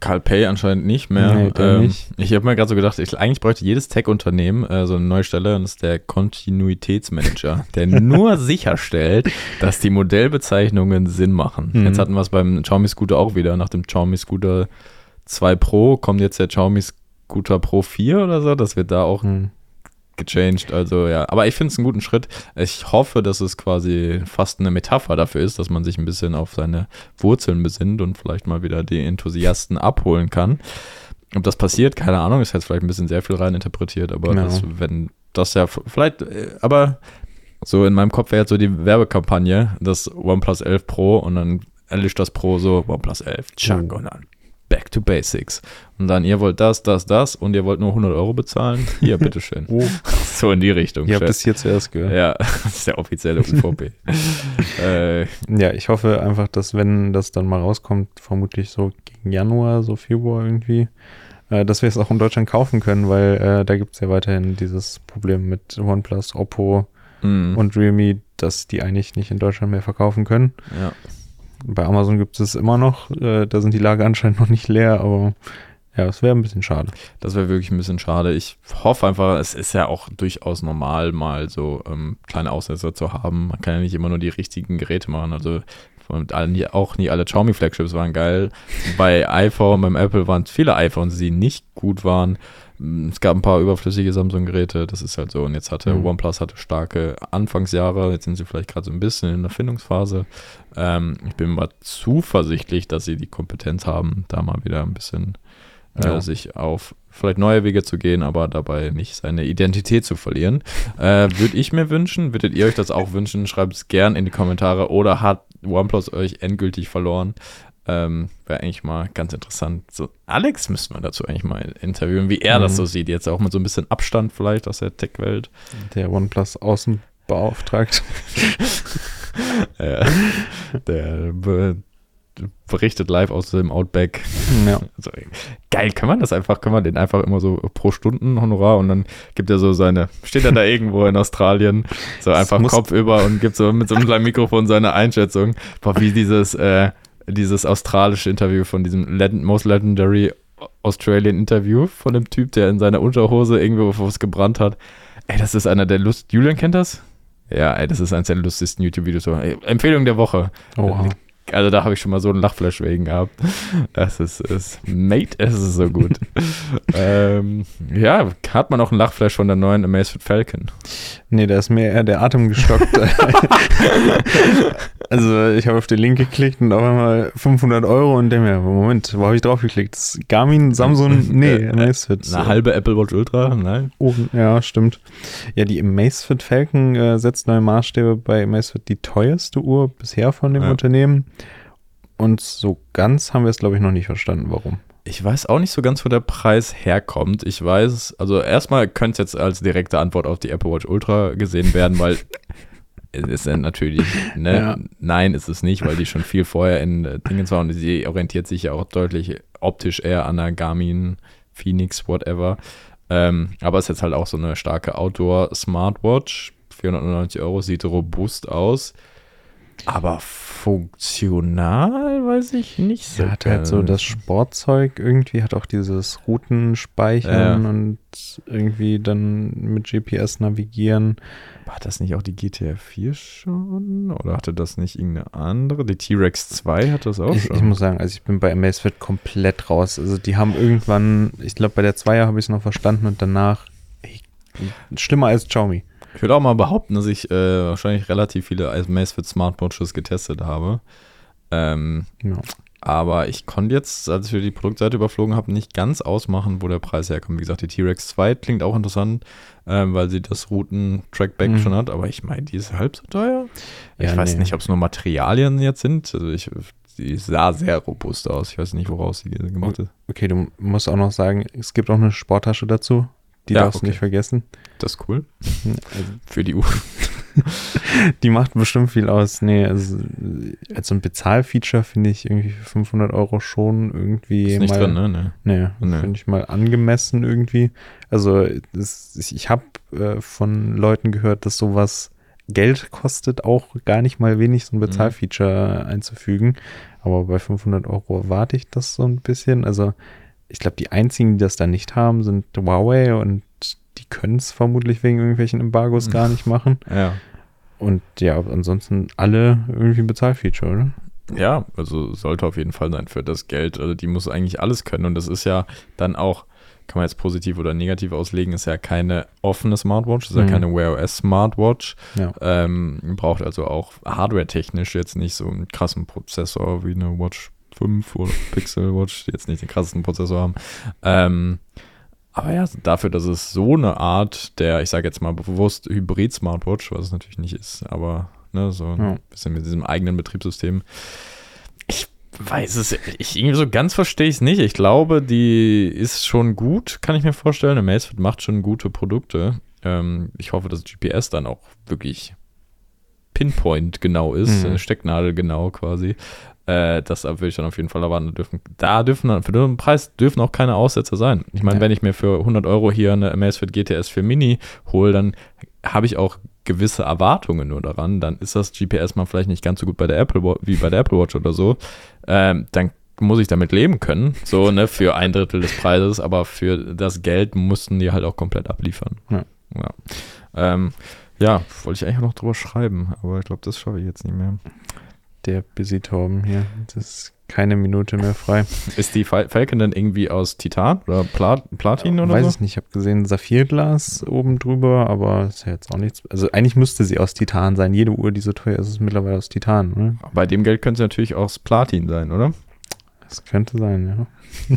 Carl Pay anscheinend nicht mehr. Nee, ähm, nicht. Ich habe mir gerade so gedacht, ich, eigentlich bräuchte jedes Tech-Unternehmen äh, so eine neue Stelle und das ist der Kontinuitätsmanager, der nur sicherstellt, dass die Modellbezeichnungen Sinn machen. Mhm. Jetzt hatten wir es beim Xiaomi Scooter auch wieder. Nach dem Xiaomi Scooter 2 Pro kommt jetzt der Xiaomi Scooter Pro 4 oder so. Das wird da auch Hm. Gechanged. Also ja, aber ich finde es einen guten Schritt. Ich hoffe, dass es quasi fast eine Metapher dafür ist, dass man sich ein bisschen auf seine Wurzeln besinnt und vielleicht mal wieder die Enthusiasten abholen kann. Ob das passiert, keine Ahnung, ist jetzt vielleicht ein bisschen sehr viel rein interpretiert, aber Ja. das, wenn das ja vielleicht, äh, aber so in meinem Kopf wäre jetzt so die Werbekampagne, das OnePlus 11 Pro und dann erlischt das Pro so OnePlus 11, tschack, Oh. und dann back to basics. Und dann, ihr wollt das, das, das und ihr wollt nur 100 Euro bezahlen, hier, bitteschön. Oh, So in die Richtung. ihr habt es hier zuerst gehört. ja, das ist der offizielle UVP. äh, Ja, ich hoffe einfach, dass wenn das dann mal rauskommt, vermutlich so gegen Januar, so Februar irgendwie, äh, dass wir es auch in Deutschland kaufen können, weil äh, da gibt es ja weiterhin dieses Problem mit OnePlus, Oppo mh, und Realme, dass die eigentlich nicht in Deutschland mehr verkaufen können. ja. Bei Amazon gibt es immer noch, äh, da sind die Lager anscheinend noch nicht leer, aber ja, es wäre ein bisschen schade. Das wäre wirklich ein bisschen schade. Ich hoffe einfach, es ist ja auch durchaus normal, mal so ähm, kleine Aussetzer zu haben. Man kann ja nicht immer nur die richtigen Geräte machen. Also auch nie alle Xiaomi Flagships waren geil. Bei iPhone, beim Apple waren viele iPhones, die nicht gut waren. Mm, Es gab ein paar überflüssige Samsung-Geräte, das ist halt so. Und jetzt hatte Mhm. OnePlus hatte starke Anfangsjahre, jetzt sind sie vielleicht gerade so ein bisschen in der Findungsphase. Ähm, ich bin mal zuversichtlich, dass sie die Kompetenz haben, da mal wieder ein bisschen äh, Ja. sich auf vielleicht neue Wege zu gehen, aber dabei nicht seine Identität zu verlieren. Äh, Würde ich mir wünschen, würdet ihr euch das auch wünschen? Schreibt es gern in die Kommentare oder hat OnePlus euch endgültig verloren? Ähm, Wäre eigentlich mal ganz interessant. So, Alex müssten wir dazu eigentlich mal interviewen, wie er das Mhm. so sieht. Jetzt auch mit so ein bisschen Abstand vielleicht aus der Tech-Welt. Der OnePlus Außenbeauftragte. Äh, der be berichtet live aus dem Outback. ja. Also, geil, kann man das einfach, kann man den einfach immer so pro Stunden Honorar und dann gibt er so seine, steht er da irgendwo in Australien, so Das einfach Kopf über und gibt so mit so einem kleinen Mikrofon seine Einschätzung. Boah, wie dieses, äh, dieses australische Interview von diesem Legend, Most Legendary Australian Interview von dem Typ, der in seiner Unterhose irgendwo was gebrannt hat. Ey, das ist einer der Lust. Julian kennt das? Ja, ey, das ist eines der lustigsten YouTube-Videos. Empfehlung der Woche. Oha. Also da habe ich schon mal so einen Lachflash wegen gehabt. Das ist, ist Mate, es ist so gut. ähm, ja, hat man auch einen Lachflash von der neuen Amazfit Falcon. Nee, da ist mir eher der Atem gestockt. also ich habe auf den Link geklickt und auf einmal 500 Euro und der mir, Moment, wo habe ich drauf geklickt? Garmin, Samsung, nee, Äh, Amazfit. Eine halbe Apple Watch Ultra, nein. Oh, ja, stimmt. Ja, die Amazfit Falcon äh, setzt neue Maßstäbe bei Amazfit die teuerste Uhr bisher von dem Ja. Unternehmen. Und so ganz haben wir es, glaube ich, noch nicht verstanden, warum. Ich weiß auch nicht so ganz, wo der Preis herkommt. Ich weiß, also erstmal könnte es jetzt als direkte Antwort auf die Apple Watch Ultra gesehen werden, weil ist ja natürlich, ne, Ja. nein, ist es nicht, weil die schon viel vorher in äh, Dingen war und sie orientiert sich ja auch deutlich optisch eher an der Garmin, Phoenix, whatever. Ähm, aber ist jetzt halt auch so eine starke Outdoor-Smartwatch. 499 Euro, sieht robust aus. Aber funktional weiß ich nicht so. Ja, hat halt so das Sportzeug irgendwie, hat auch dieses Routenspeichern Ja. und irgendwie dann mit GPS navigieren. War das nicht auch die GTA 4 schon? Oder hatte das nicht irgendeine andere? Die T-Rex 2 hat das auch Ich, schon. ich muss sagen, also ich bin bei Amazfit komplett raus. Also die haben irgendwann, ich glaube bei der Zweier habe ich es noch verstanden und danach ey, schlimmer als Xiaomi. Ich würde auch mal behaupten, dass ich äh, wahrscheinlich relativ viele Amazfit Smartwatches getestet habe. Ähm, Ja. aber ich konnte jetzt, als ich die Produktseite überflogen habe, nicht ganz ausmachen, wo der Preis herkommt. Wie gesagt, die T-Rex 2 klingt auch interessant, ähm, weil sie das Routen-Trackback Mhm. schon hat. Aber ich meine, die ist halb so teuer. ich Ja, weiß nee. nicht, ob es nur Materialien jetzt sind. Also ich, die sah sehr robust aus. Ich weiß nicht, woraus sie gemacht ist. Okay, du musst auch noch sagen, es gibt auch eine Sporttasche dazu. Die Ja, darfst okay. du nicht vergessen. Das ist cool. Also, Für die Uhr. die macht bestimmt viel aus. Nee, also als so ein Bezahlfeature finde ich irgendwie für 500 Euro schon irgendwie Ist nicht mal, drin, ne? Nee. Nee, finde ich mal angemessen irgendwie. Also das, ich, ich habe äh, von Leuten gehört, dass sowas Geld kostet, auch gar nicht mal wenig so ein Mhm. Bezahlfeature einzufügen. Aber bei 500 Euro erwarte ich das so ein bisschen. Also ich glaube, die einzigen, die das da nicht haben, sind Huawei und die können es vermutlich wegen irgendwelchen Embargos gar nicht machen. Ja. Und ja, ansonsten alle irgendwie ein Bezahlfeature, oder? Ja, also sollte auf jeden Fall sein für das Geld. Also die muss eigentlich alles können. Und das ist ja dann auch, kann man jetzt positiv oder negativ auslegen, ist ja keine offene Smartwatch, ist ja Mhm. keine Wear OS Smartwatch. Ja. Ähm, braucht also auch hardware-technisch jetzt nicht so einen krassen Prozessor wie eine Watch 5 oder Pixel Watch, die jetzt nicht den krassesten Prozessor haben. Ähm, aber ja, dafür, dass es so eine Art der, ich sage jetzt mal bewusst Hybrid-Smartwatch, was es natürlich nicht ist, aber ne, so ein Ja. bisschen mit diesem eigenen Betriebssystem. Ich weiß es, ich irgendwie so ganz verstehe ich es nicht. Ich glaube, die ist schon gut, kann ich mir vorstellen. Amazfit macht schon gute Produkte. Ähm, ich hoffe, dass GPS dann auch wirklich Pinpoint genau ist, Mhm. äh, Stecknadel genau quasi. Äh, das würde ich dann auf jeden Fall erwarten. Da dürfen, da dürfen dann, für den Preis dürfen auch keine Aussetzer sein. Ich meine, Ja. wenn ich mir für 100 Euro hier eine Amazfit GTS 4 Mini hole, dann habe ich auch gewisse Erwartungen nur daran. Dann ist das GPS mal vielleicht nicht ganz so gut bei der Apple wie bei der Apple Watch oder so. Ähm, dann muss ich damit leben können, so ne, für ein Drittel des Preises, aber für das Geld mussten die halt auch komplett abliefern. Ja. Ja, ähm, ja wollte ich eigentlich noch drüber schreiben, aber ich glaube, das schaffe ich jetzt nicht mehr. Der Busy Torben hier. Das ist keine Minute mehr frei. Ist die Fal Falcon denn irgendwie aus Titan oder Plat Platin oder Weiß so? ich nicht, ich habe gesehen Saphirglas oben drüber, aber ist ja jetzt auch nichts. Also eigentlich müsste sie aus Titan sein. Jede Uhr, die so teuer ist, ist mittlerweile aus Titan, ne? Bei dem Geld könnte es natürlich auch aus Platin sein, oder? Das könnte sein, ja.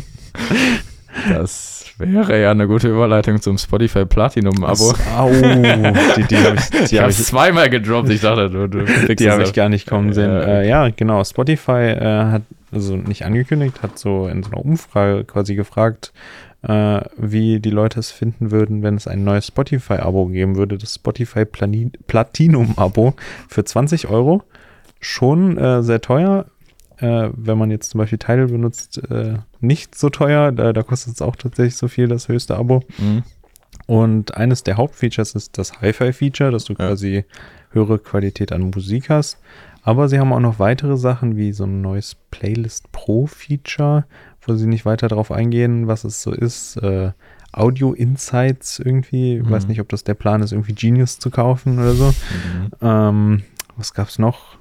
Das wäre ja eine gute Überleitung zum Spotify Platinum-Abo. Au, die, die habe ich, Ich die habe hab ich, zweimal gedroppt. Ich dachte, du, du die es hab auf. ich gar nicht kommen sehen. Ja. Äh, ja, genau. Spotify äh, hat also nicht angekündigt, hat so in so einer Umfrage quasi gefragt, äh, wie die Leute es finden würden, wenn es ein neues Spotify-Abo geben würde. Das Spotify Platinum-Abo für 20 Euro. Schon äh, sehr teuer. Äh, wenn man jetzt zum Beispiel Tidal benutzt, äh, nicht so teuer. Da, da kostet es auch tatsächlich so viel, das höchste Abo. Mhm. Und eines der Hauptfeatures ist das Hi-Fi-Feature, dass du Ja. quasi höhere Qualität an Musik hast. Aber sie haben auch noch weitere Sachen wie so ein neues Playlist Pro-Feature, wo sie nicht weiter darauf eingehen, was es so ist. Äh, Audio Insights irgendwie. Ich weiß Mhm. nicht, ob das der Plan ist, irgendwie Genius zu kaufen oder so. Mhm. Ähm, was gab's noch?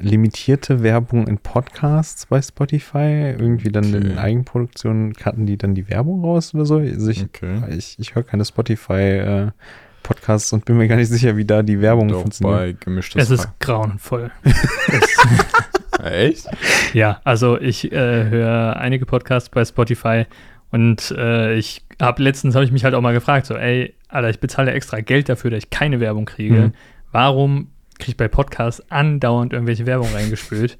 Limitierte Werbung in Podcasts bei Spotify. Irgendwie dann in Okay. Eigenproduktionen cutten die dann die Werbung raus oder so. Also ich, Okay. ich, ich höre keine Spotify-Podcasts und bin mir gar nicht sicher, wie da die Werbung Doch funktioniert. bei gemischtes Es ist Hack. grauenvoll. Echt? Ja, also ich äh, höre einige Podcasts bei Spotify und äh, ich habe letztens habe ich mich halt auch mal gefragt, so, ey, Alter, ich bezahle extra Geld dafür, dass ich keine Werbung kriege. Mhm. Warum kriege ich bei Podcasts andauernd irgendwelche Werbung reingespült?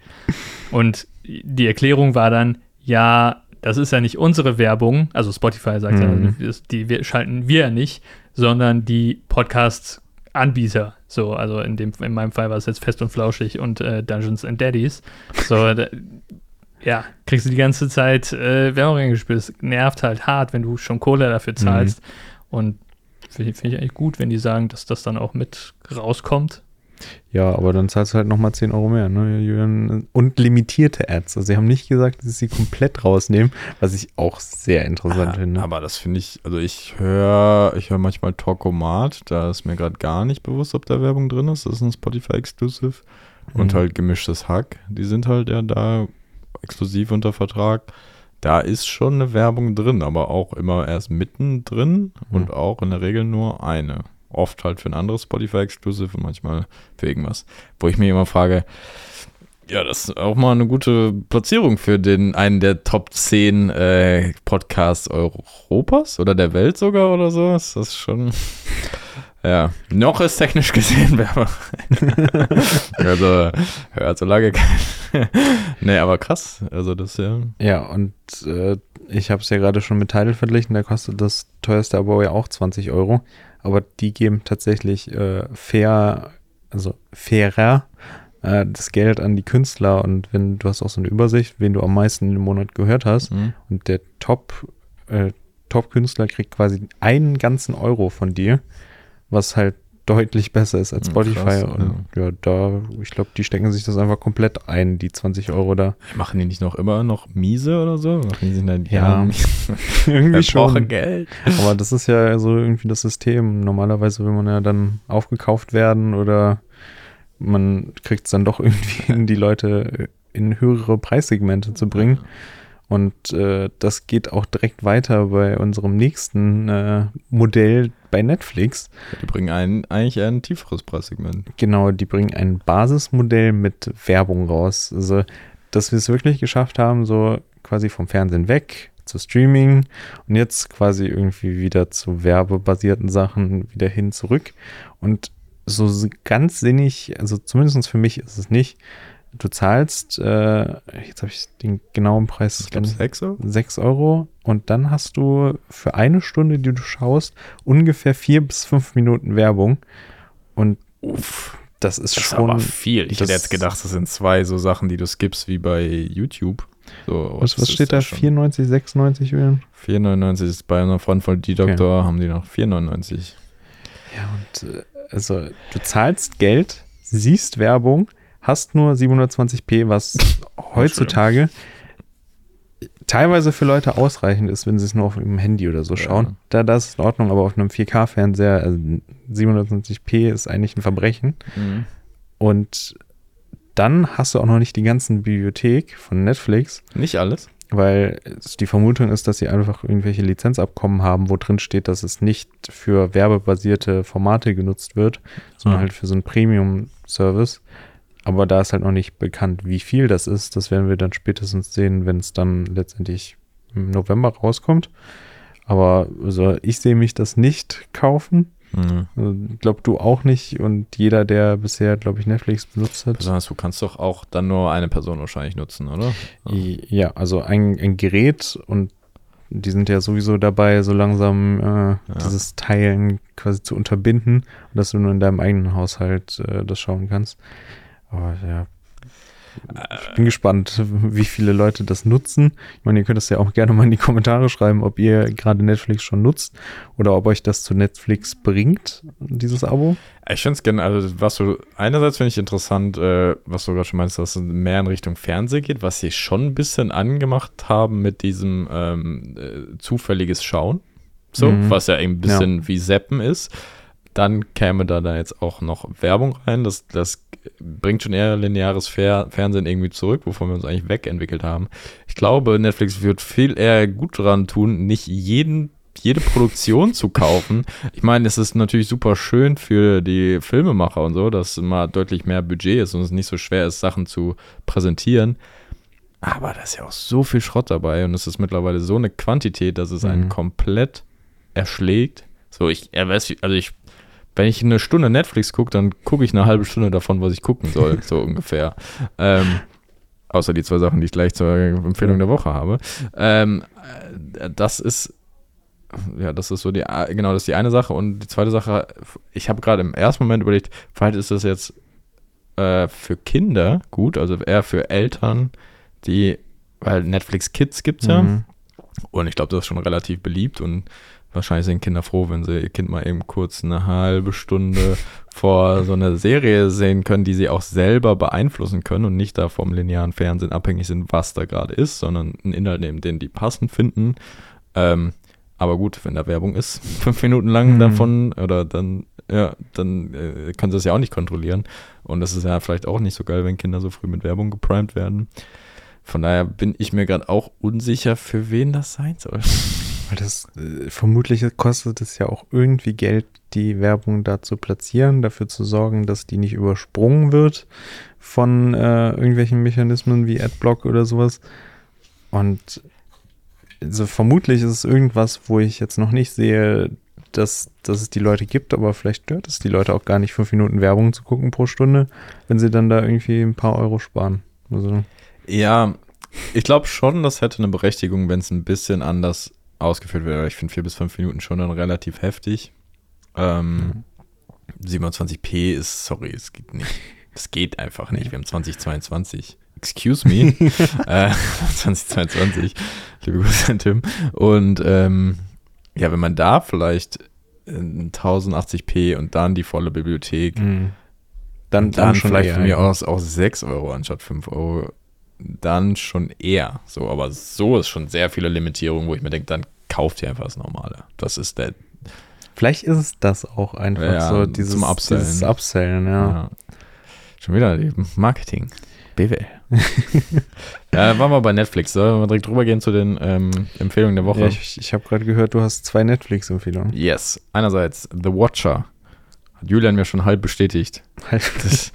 und die Erklärung war dann, ja, das ist ja nicht unsere Werbung, also Spotify sagt Mhm. ja, die wir, schalten wir ja nicht, sondern die Podcast-Anbieter. So, also in, dem, in meinem Fall war es jetzt Fest und Flauschig und äh, Dungeons and Daddies. So, da, ja, kriegst du die ganze Zeit äh, Werbung reingespielt. Das nervt halt hart, wenn du schon Kohle dafür zahlst. Und finde find ich eigentlich gut, wenn die sagen, dass das dann auch mit rauskommt. Ja, aber dann zahlst du halt nochmal 10 Euro mehr. Ne? Und limitierte Ads. Also sie haben nicht gesagt, dass sie komplett rausnehmen, was ich auch sehr interessant Ah, finde. Aber das finde ich, also ich höre ich höre manchmal Talkomat, da ist mir gerade gar nicht bewusst, ob da Werbung drin ist. Das ist ein Spotify-Exclusive. Und Mhm. halt gemischtes Hack, die sind halt ja da exklusiv unter Vertrag. Da ist schon eine Werbung drin, aber auch immer erst mittendrin und auch in der Regel nur eine. Oft halt für ein anderes Spotify-Exclusive und manchmal für irgendwas. Wo ich mir immer frage, ja, das ist auch mal eine gute Platzierung für den einen der Top 10 äh, Podcasts Europas oder der Welt sogar oder so. Ist das schon. Ja, noch ist technisch gesehen Werbung. also, hört so lange kein. nee, aber krass. Also, das ja. Ja, und äh, ich habe es ja gerade schon mit Tidal verglichen, da kostet das teuerste Abo ja auch 20 Euro. Aber die geben tatsächlich äh, fair, also fairer äh, das Geld an die Künstler. Und wenn du hast auch so eine Übersicht, wen du am meisten im Monat gehört hast. Hm. Und der Top, äh, Top-Künstler kriegt quasi einen ganzen Euro von dir, was halt deutlich besser ist als Ja, Spotify. krass, und ja, da, ich glaube, die stecken sich das einfach komplett ein, die 20 Euro da. Machen die nicht noch immer noch miese oder so? Machen die sich dann, Ja, Irgendwie schon. Geld. Aber das ist ja so irgendwie das System. Normalerweise will man ja dann aufgekauft werden oder man kriegt es dann doch irgendwie hin, die Leute in höhere Preissegmente zu bringen. Und äh, das geht auch direkt weiter bei unserem nächsten äh, Modell bei Netflix. Die bringen ein, eigentlich ein tieferes Preissegment. Genau, die bringen ein Basismodell mit Werbung raus. Also, dass wir es wirklich geschafft haben, so quasi vom Fernsehen weg zu Streaming und jetzt quasi irgendwie wieder zu werbebasierten Sachen wieder hin zurück. Und so ganz sinnig, also zumindest für mich ist es nicht. Du zahlst, äh, jetzt habe ich den genauen Preis, Ich glaube, sechs Euro? 6 Euro und dann hast du für eine Stunde, die du schaust, ungefähr vier bis fünf Minuten Werbung. Und Uff. das ist Das ist schon. aber viel. Ich hätte jetzt gedacht, das sind zwei so Sachen, die du skippst wie bei YouTube. So, Was, was ist steht da? schon- 94, 96 Julian? 4,99 ist bei einer Freund von D-Doktor, haben die noch 4,99. Ja, und äh, also du zahlst Geld, siehst Werbung, hast nur 720p, was heutzutage teilweise für Leute ausreichend ist, wenn sie es nur auf dem Handy oder so Ja. schauen. Da das ist in Ordnung, aber auf einem 4K-Fernseher, also 720p ist eigentlich ein Verbrechen. Mhm. Und dann hast du auch noch nicht die ganzen Bibliothek von Netflix, Nicht alles. weil die Vermutung ist, dass sie einfach irgendwelche Lizenzabkommen haben, wo drin steht, dass es nicht für werbebasierte Formate genutzt wird, sondern Ah. halt für so einen Premium-Service. Aber da ist halt noch nicht bekannt, wie viel das ist. Das werden wir dann spätestens sehen, wenn es dann letztendlich im November rauskommt. Aber also ich sehe mich das nicht kaufen. Mhm. Also, Ich glaube, du auch nicht. Und jeder, der bisher, glaube ich, Netflix benutzt hat. Besonders du kannst doch auch dann nur eine Person wahrscheinlich nutzen, oder? Ja, also ein, ein Gerät und die sind ja sowieso dabei, so langsam äh, dieses Teilen quasi zu unterbinden und dass du nur in deinem eigenen Haushalt äh, das schauen kannst. Aber ja, ich bin gespannt, wie viele Leute das nutzen. Ich meine, ihr könnt das ja auch gerne mal in die Kommentare schreiben, ob ihr gerade Netflix schon nutzt oder ob euch das zu Netflix bringt, dieses Abo. Ich finde es gerne, also was du, einerseits finde ich interessant, äh, was du gerade schon meinst, dass es mehr in Richtung Fernsehen geht, was sie schon ein bisschen angemacht haben mit diesem ähm, äh, zufälliges Schauen. So, Mhm. was ja ein bisschen wie Seppen ist. Dann käme da, da jetzt auch noch Werbung rein. Das, das bringt schon eher lineares Fer Fernsehen irgendwie zurück, wovon wir uns eigentlich wegentwickelt haben. Ich glaube, Netflix wird viel eher gut dran tun, nicht jeden, jede Produktion zu kaufen. Ich meine, es ist natürlich super schön für die Filmemacher und so, dass immer deutlich mehr Budget ist und es nicht so schwer ist, Sachen zu präsentieren. Aber da ist ja auch so viel Schrott dabei und es ist mittlerweile so eine Quantität, dass es einen Mhm. komplett erschlägt. So, ich, er weiß, also ich, wenn ich eine Stunde Netflix gucke, dann gucke ich eine halbe Stunde davon, was ich gucken soll, so ungefähr. Ähm, außer die zwei Sachen, die ich gleich zur Empfehlung der Woche habe. Ähm, äh, das ist, ja, das ist so die, genau, das ist die eine Sache. Und die zweite Sache, ich habe gerade im ersten Moment überlegt, vielleicht ist das jetzt äh, für Kinder gut, also eher für Eltern, die, weil Netflix Kids gibt es ja. Mhm. Und ich glaube, das ist schon relativ beliebt und wahrscheinlich sind Kinder froh, wenn sie ihr Kind mal eben kurz eine halbe Stunde vor so einer Serie sehen können, die sie auch selber beeinflussen können und nicht da vom linearen Fernsehen abhängig sind, was da gerade ist, sondern einen Inhalt nehmen, den die passend finden. Ähm, aber gut, wenn da Werbung ist, fünf Minuten lang Mhm. davon, oder dann, ja, dann äh, können sie das ja auch nicht kontrollieren. Und das ist ja vielleicht auch nicht so geil, wenn Kinder so früh mit Werbung geprimed werden. Von daher bin ich mir gerade auch unsicher, für wen das sein soll. Weil das äh, vermutlich kostet es ja auch irgendwie Geld, die Werbung da zu platzieren, dafür zu sorgen, dass die nicht übersprungen wird von äh, irgendwelchen Mechanismen wie Adblock oder sowas. Und also vermutlich ist es irgendwas, wo ich jetzt noch nicht sehe, dass, dass es die Leute gibt, aber vielleicht stört es die Leute auch gar nicht, fünf Minuten Werbung zu gucken pro Stunde, wenn sie dann da irgendwie ein paar Euro sparen. Also, Ja, ich glaube schon, das hätte eine Berechtigung, wenn es ein bisschen anders ausgeführt wäre. Ich finde vier bis fünf Minuten schon dann relativ heftig. Ähm, 27p ist, sorry, es geht nicht. Es geht einfach nicht. Wir haben 2022. Excuse me. äh, 2022. Liebe Grüße an Tim. Und ähm, ja, wenn man da vielleicht in 1080p und dann die volle Bibliothek, mh. dann, dann, schon vielleicht eher, von mir ja. aus auch 6 Euro anstatt 5 Euro, dann schon eher. So, aber so ist schon sehr viele Limitierungen, wo ich mir denke, dann kauft ihr einfach das Normale. Das ist der. Vielleicht ist es das auch einfach Ja, so, dieses zum Upsellen. Dieses Upsellen, ja. Ja. Schon wieder Marketing. BWL. ja, waren wir bei Netflix. Sollen wir direkt rübergehen zu den ähm, Empfehlungen der Woche? ja ich ich habe gerade gehört, du hast zwei Netflix-Empfehlungen. yes. Einerseits The Watcher. Hat Julian mir schon halb bestätigt. Das,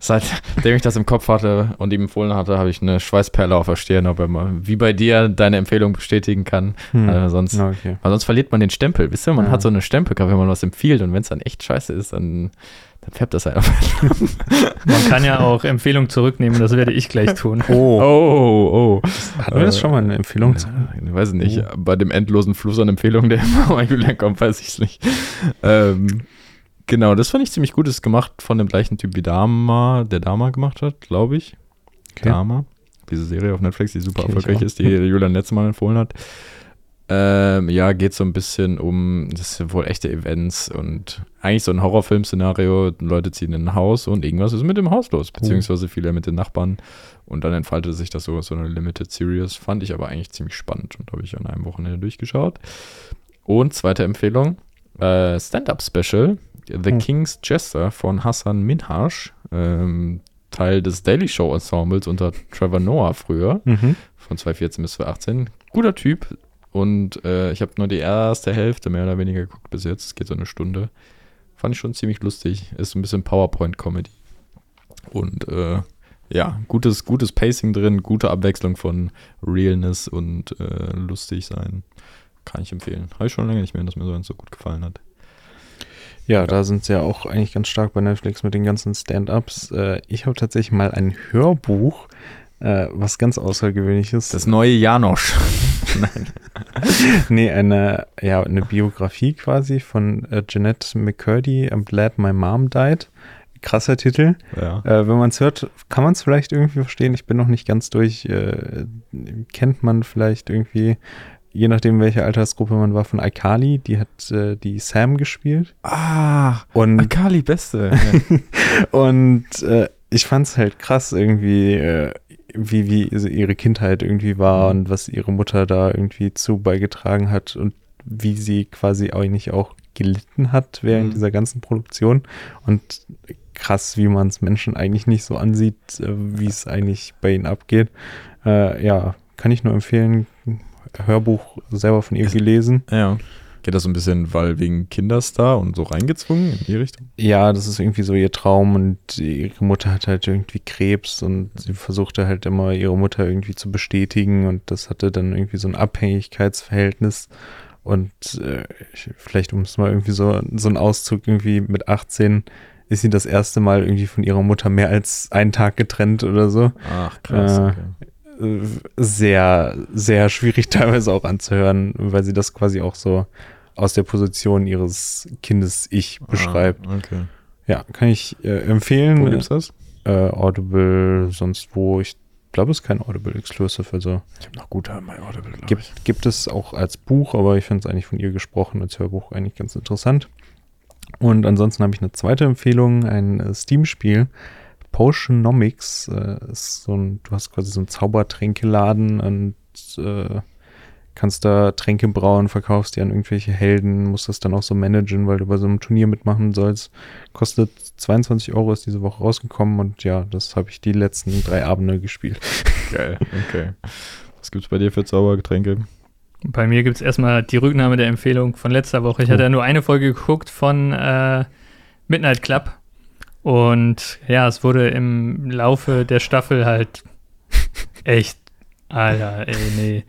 seitdem ich das im Kopf hatte und ihm empfohlen hatte, habe ich eine Schweißperle auf der Stirn, ob er mal wie bei dir deine Empfehlung bestätigen kann. Hm. Äh, sonst, Na, okay. weil sonst verliert man den Stempel. Wisst ihr, man Ja. hat so eine Stempelkarte, wenn man was empfiehlt und wenn es dann echt scheiße ist, dann, dann färbt das halt auf. Man kann ja auch Empfehlungen zurücknehmen, das werde ich gleich tun. Oh, Oh, oh. hatten wir das äh, schon mal eine Empfehlung? zu? Ja, ich weiß nicht. Oh. Bei dem endlosen Fluss an Empfehlungen, der immer bei Julian kommt, weiß ich es nicht. Ähm, genau, das fand ich ziemlich gut. Das ist gemacht von dem gleichen Typ wie Dama, der Dama gemacht hat, glaube ich. Okay. Dama. Diese Serie auf Netflix, die super erfolgreich ist, die Julian letztes Mal empfohlen hat. Ähm, ja, geht so ein bisschen um, das sind wohl echte Events und eigentlich so ein Horrorfilm-Szenario. Leute ziehen in ein Haus und irgendwas ist mit dem Haus los, beziehungsweise viele mit den Nachbarn. Und dann entfaltete sich das so, so eine Limited Series. Fand ich aber eigentlich ziemlich spannend und habe ich an einem Wochenende durchgeschaut. Und zweite Empfehlung: äh, Stand-Up-Special: The Hm. King's Jester von Hassan Minhaj. Ähm, Teil des Daily Show Ensembles unter Trevor Noah früher Mhm. von 2014 bis 2018. Guter Typ. Und äh, ich habe nur die erste Hälfte mehr oder weniger geguckt bis jetzt. Es geht so eine Stunde. Fand ich schon ziemlich lustig. Ist ein bisschen PowerPoint-Comedy. Und äh, ja, gutes, gutes Pacing drin, gute Abwechslung von Realness und äh, lustig sein. Kann ich empfehlen. Habe ich schon lange nicht mehr, dass mir so eins so gut gefallen hat. Ja, da sind sie ja auch eigentlich ganz stark bei Netflix mit den ganzen Stand-Ups. Äh, ich habe tatsächlich mal ein Hörbuch, äh, was ganz außergewöhnlich ist. Das neue Janosch. nee, eine, ja, eine Biografie quasi von äh, Jeanette McCurdy, I'm Glad My Mom Died. Krasser Titel. ja. Äh, wenn man es hört, kann man es vielleicht irgendwie verstehen. Ich bin noch nicht ganz durch. Äh, kennt man vielleicht irgendwie, je nachdem, welche Altersgruppe man war, von Aikali. Die hat äh, die Sam gespielt. Ah, Und Akali Beste. Und äh, ich fand es halt krass irgendwie, äh, wie, wie ihre Kindheit irgendwie war Mhm. und was ihre Mutter da irgendwie zu beigetragen hat und wie sie quasi eigentlich auch gelitten hat während Mhm. dieser ganzen Produktion. Und krass, wie man es Menschen eigentlich nicht so ansieht, äh, wie es eigentlich bei ihnen abgeht. Äh, ja, kann ich nur empfehlen. Hörbuch selber von ihr gelesen. Ja. Geht das so ein bisschen, weil wegen Kinderstar und so reingezwungen in die Richtung? Ja, das ist irgendwie so ihr Traum und ihre Mutter hat halt irgendwie Krebs und sie versuchte halt immer ihre Mutter irgendwie zu bestätigen und das hatte dann irgendwie so ein Abhängigkeitsverhältnis und äh, ich- vielleicht um es mal irgendwie so, so ein Auszug irgendwie mit 18 ist sie das erste Mal irgendwie von ihrer Mutter mehr als einen Tag getrennt oder so. Ach, krass. Äh, okay. Sehr, sehr schwierig teilweise auch anzuhören, weil sie das quasi auch so aus der Position ihres Kindes Ich beschreibt. Ah, okay. Ja, kann ich äh, empfehlen. Wo gibt's das? Äh, Audible, sonst wo. Ich glaube, es ist kein Audible Exclusive. Also Ich habe noch gute bei Audible, gibt, gibt es auch als Buch, aber ich finde es eigentlich von ihr gesprochen als Hörbuch eigentlich ganz interessant. Und ansonsten habe ich eine zweite Empfehlung, ein äh, Steam-Spiel. Potionomics äh, ist so ein, du hast quasi so einen Zaubertränkeladen und äh, kannst da Tränke brauen, verkaufst die an irgendwelche Helden, musst das dann auch so managen, weil du bei so einem Turnier mitmachen sollst. Kostet 22 Euro, ist diese Woche rausgekommen und ja, das habe ich die letzten drei Abende gespielt. Geil, okay. Was gibt's bei dir für Zaubergetränke? Bei mir gibt es erstmal die Rücknahme der Empfehlung von letzter Woche. Ich Oh. hatte ja nur eine Folge geguckt von äh, Midnight Club. Und ja, es wurde im Laufe der Staffel halt echt, Alter, ey, nee.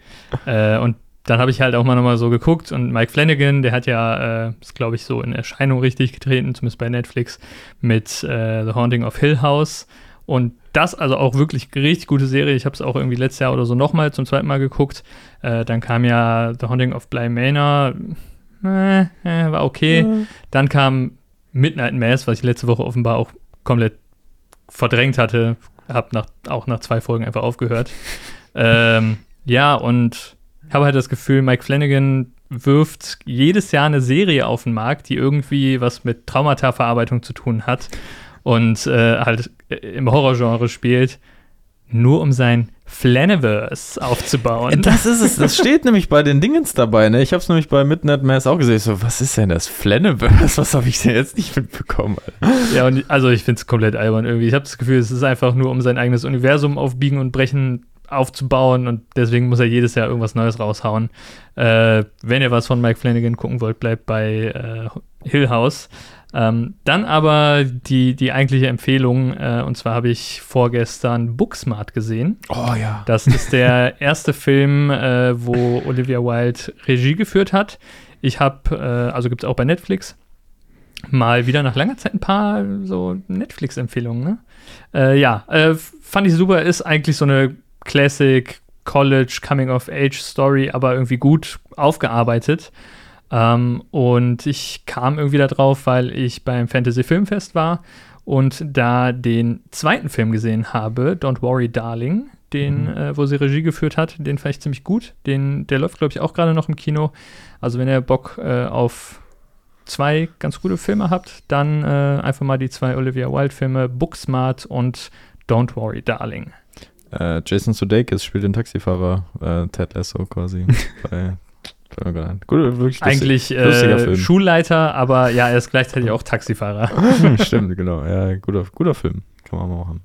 Äh, und dann habe ich halt auch mal nochmal so geguckt und Mike Flanagan, der hat ja, äh, ist glaube ich so in Erscheinung richtig getreten, zumindest bei Netflix, mit äh, The Haunting of Hill House. Und das also auch wirklich richtig gute Serie. Ich habe es auch irgendwie letztes Jahr oder so nochmal zum zweiten Mal geguckt. Äh, dann kam ja The Haunting of Bly Manor. Äh, äh, war okay. Dann kam Midnight Mass, was ich letzte Woche offenbar auch komplett verdrängt hatte. Hab nach, auch nach zwei Folgen einfach aufgehört. ähm, ja, und habe halt das Gefühl, Mike Flanagan wirft jedes Jahr eine Serie auf den Markt, die irgendwie was mit Traumata-Verarbeitung zu tun hat und äh, halt äh, im Horrorgenre spielt, nur um sein Flaniverse aufzubauen. Das ist es, das steht nämlich bei den Dingens dabei, ne? Ich habe es nämlich bei Midnight Mass auch gesehen. Ich so, was ist denn das Flaniverse? Was habe ich denn jetzt nicht mitbekommen? Alter? Ja, und also ich finde es komplett albern irgendwie. Ich habe das Gefühl, es ist einfach nur, um sein eigenes Universum auf Biegen und Brechen aufzubauen und deswegen muss er jedes Jahr irgendwas Neues raushauen. Äh, wenn ihr was von Mike Flanagan gucken wollt, bleibt bei äh, Hill House. Ähm, dann aber die, die eigentliche Empfehlung, äh, und zwar habe ich vorgestern Booksmart gesehen. Oh ja. Das ist der erste Film, äh, wo Olivia Wilde Regie geführt hat. Ich habe, äh, also gibt es auch bei Netflix, mal wieder nach langer Zeit ein paar so Netflix-Empfehlungen. Ne? Äh, ja, äh, fand ich super. Ist eigentlich so eine Classic College Coming of Age Story, aber irgendwie gut aufgearbeitet. Ähm, und ich kam irgendwie da drauf, weil ich beim Fantasy Filmfest war und da den zweiten Film gesehen habe, Don't Worry Darling, den, Mhm. äh, wo sie Regie geführt hat. Den fand ich ziemlich gut. Den, der läuft, glaube ich, auch gerade noch im Kino. Also wenn ihr Bock äh, auf zwei ganz gute Filme habt, dann äh, einfach mal die zwei Olivia Wilde-Filme Booksmart und Don't Worry Darling. Äh, Jason Sudeikis spielt den Taxifahrer äh, Ted Lasso quasi. bei. Gut, wirklich. Eigentlich äh. Schulleiter, aber ja, er ist gleichzeitig auch Taxifahrer. Stimmt, genau. Ja, guter, guter Film. Kann man mal machen.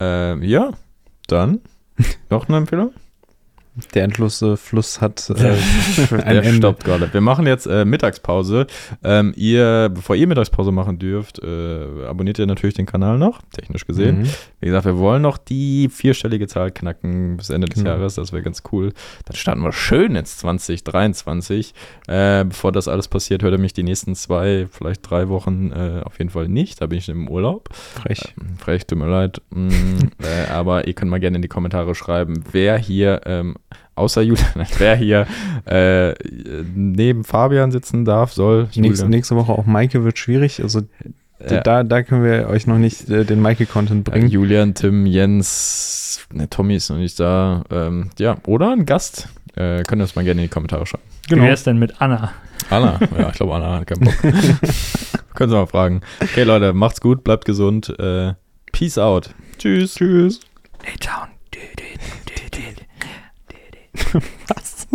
Ähm, ja, dann noch eine Empfehlung? Der endlose Fluss hat äh, Der Ende. stoppt gerade. Wir machen jetzt äh, Mittagspause. Ähm, ihr, bevor ihr Mittagspause machen dürft, äh, abonniert ihr natürlich den Kanal noch, technisch gesehen. Mhm. Wie gesagt, wir wollen noch die vierstellige Zahl knacken bis Ende des Genau. Jahres. Das wäre ganz cool. Dann starten wir schön ins 2023. Äh, bevor das alles passiert, hört ihr mich die nächsten zwei, vielleicht drei Wochen äh, auf jeden Fall nicht. Da bin ich im Urlaub. Frech. Ähm, Frech, tut mir leid. Mm, äh, aber ihr könnt mal gerne in die Kommentare schreiben, wer hier, ähm, außer Julian, wer hier äh, neben Fabian sitzen darf, soll. Nächste, nächste Woche auch Maike wird schwierig. Also Ja. da, da können wir euch noch nicht äh, den Maike-Content Ja, bringen. Julian, Tim, Jens, ne, Tommy ist noch nicht da. Ähm, ja, oder ein Gast. Äh, könnt ihr das mal gerne in die Kommentare schreiben. Wie wäre es denn mit Anna? Anna, ja, ich glaube, Anna hat keinen Bock. Können Sie mal fragen. Okay, Leute, macht's gut, bleibt gesund. Äh, peace out. Tschüss. Tschüss. A-Town. Was? Was?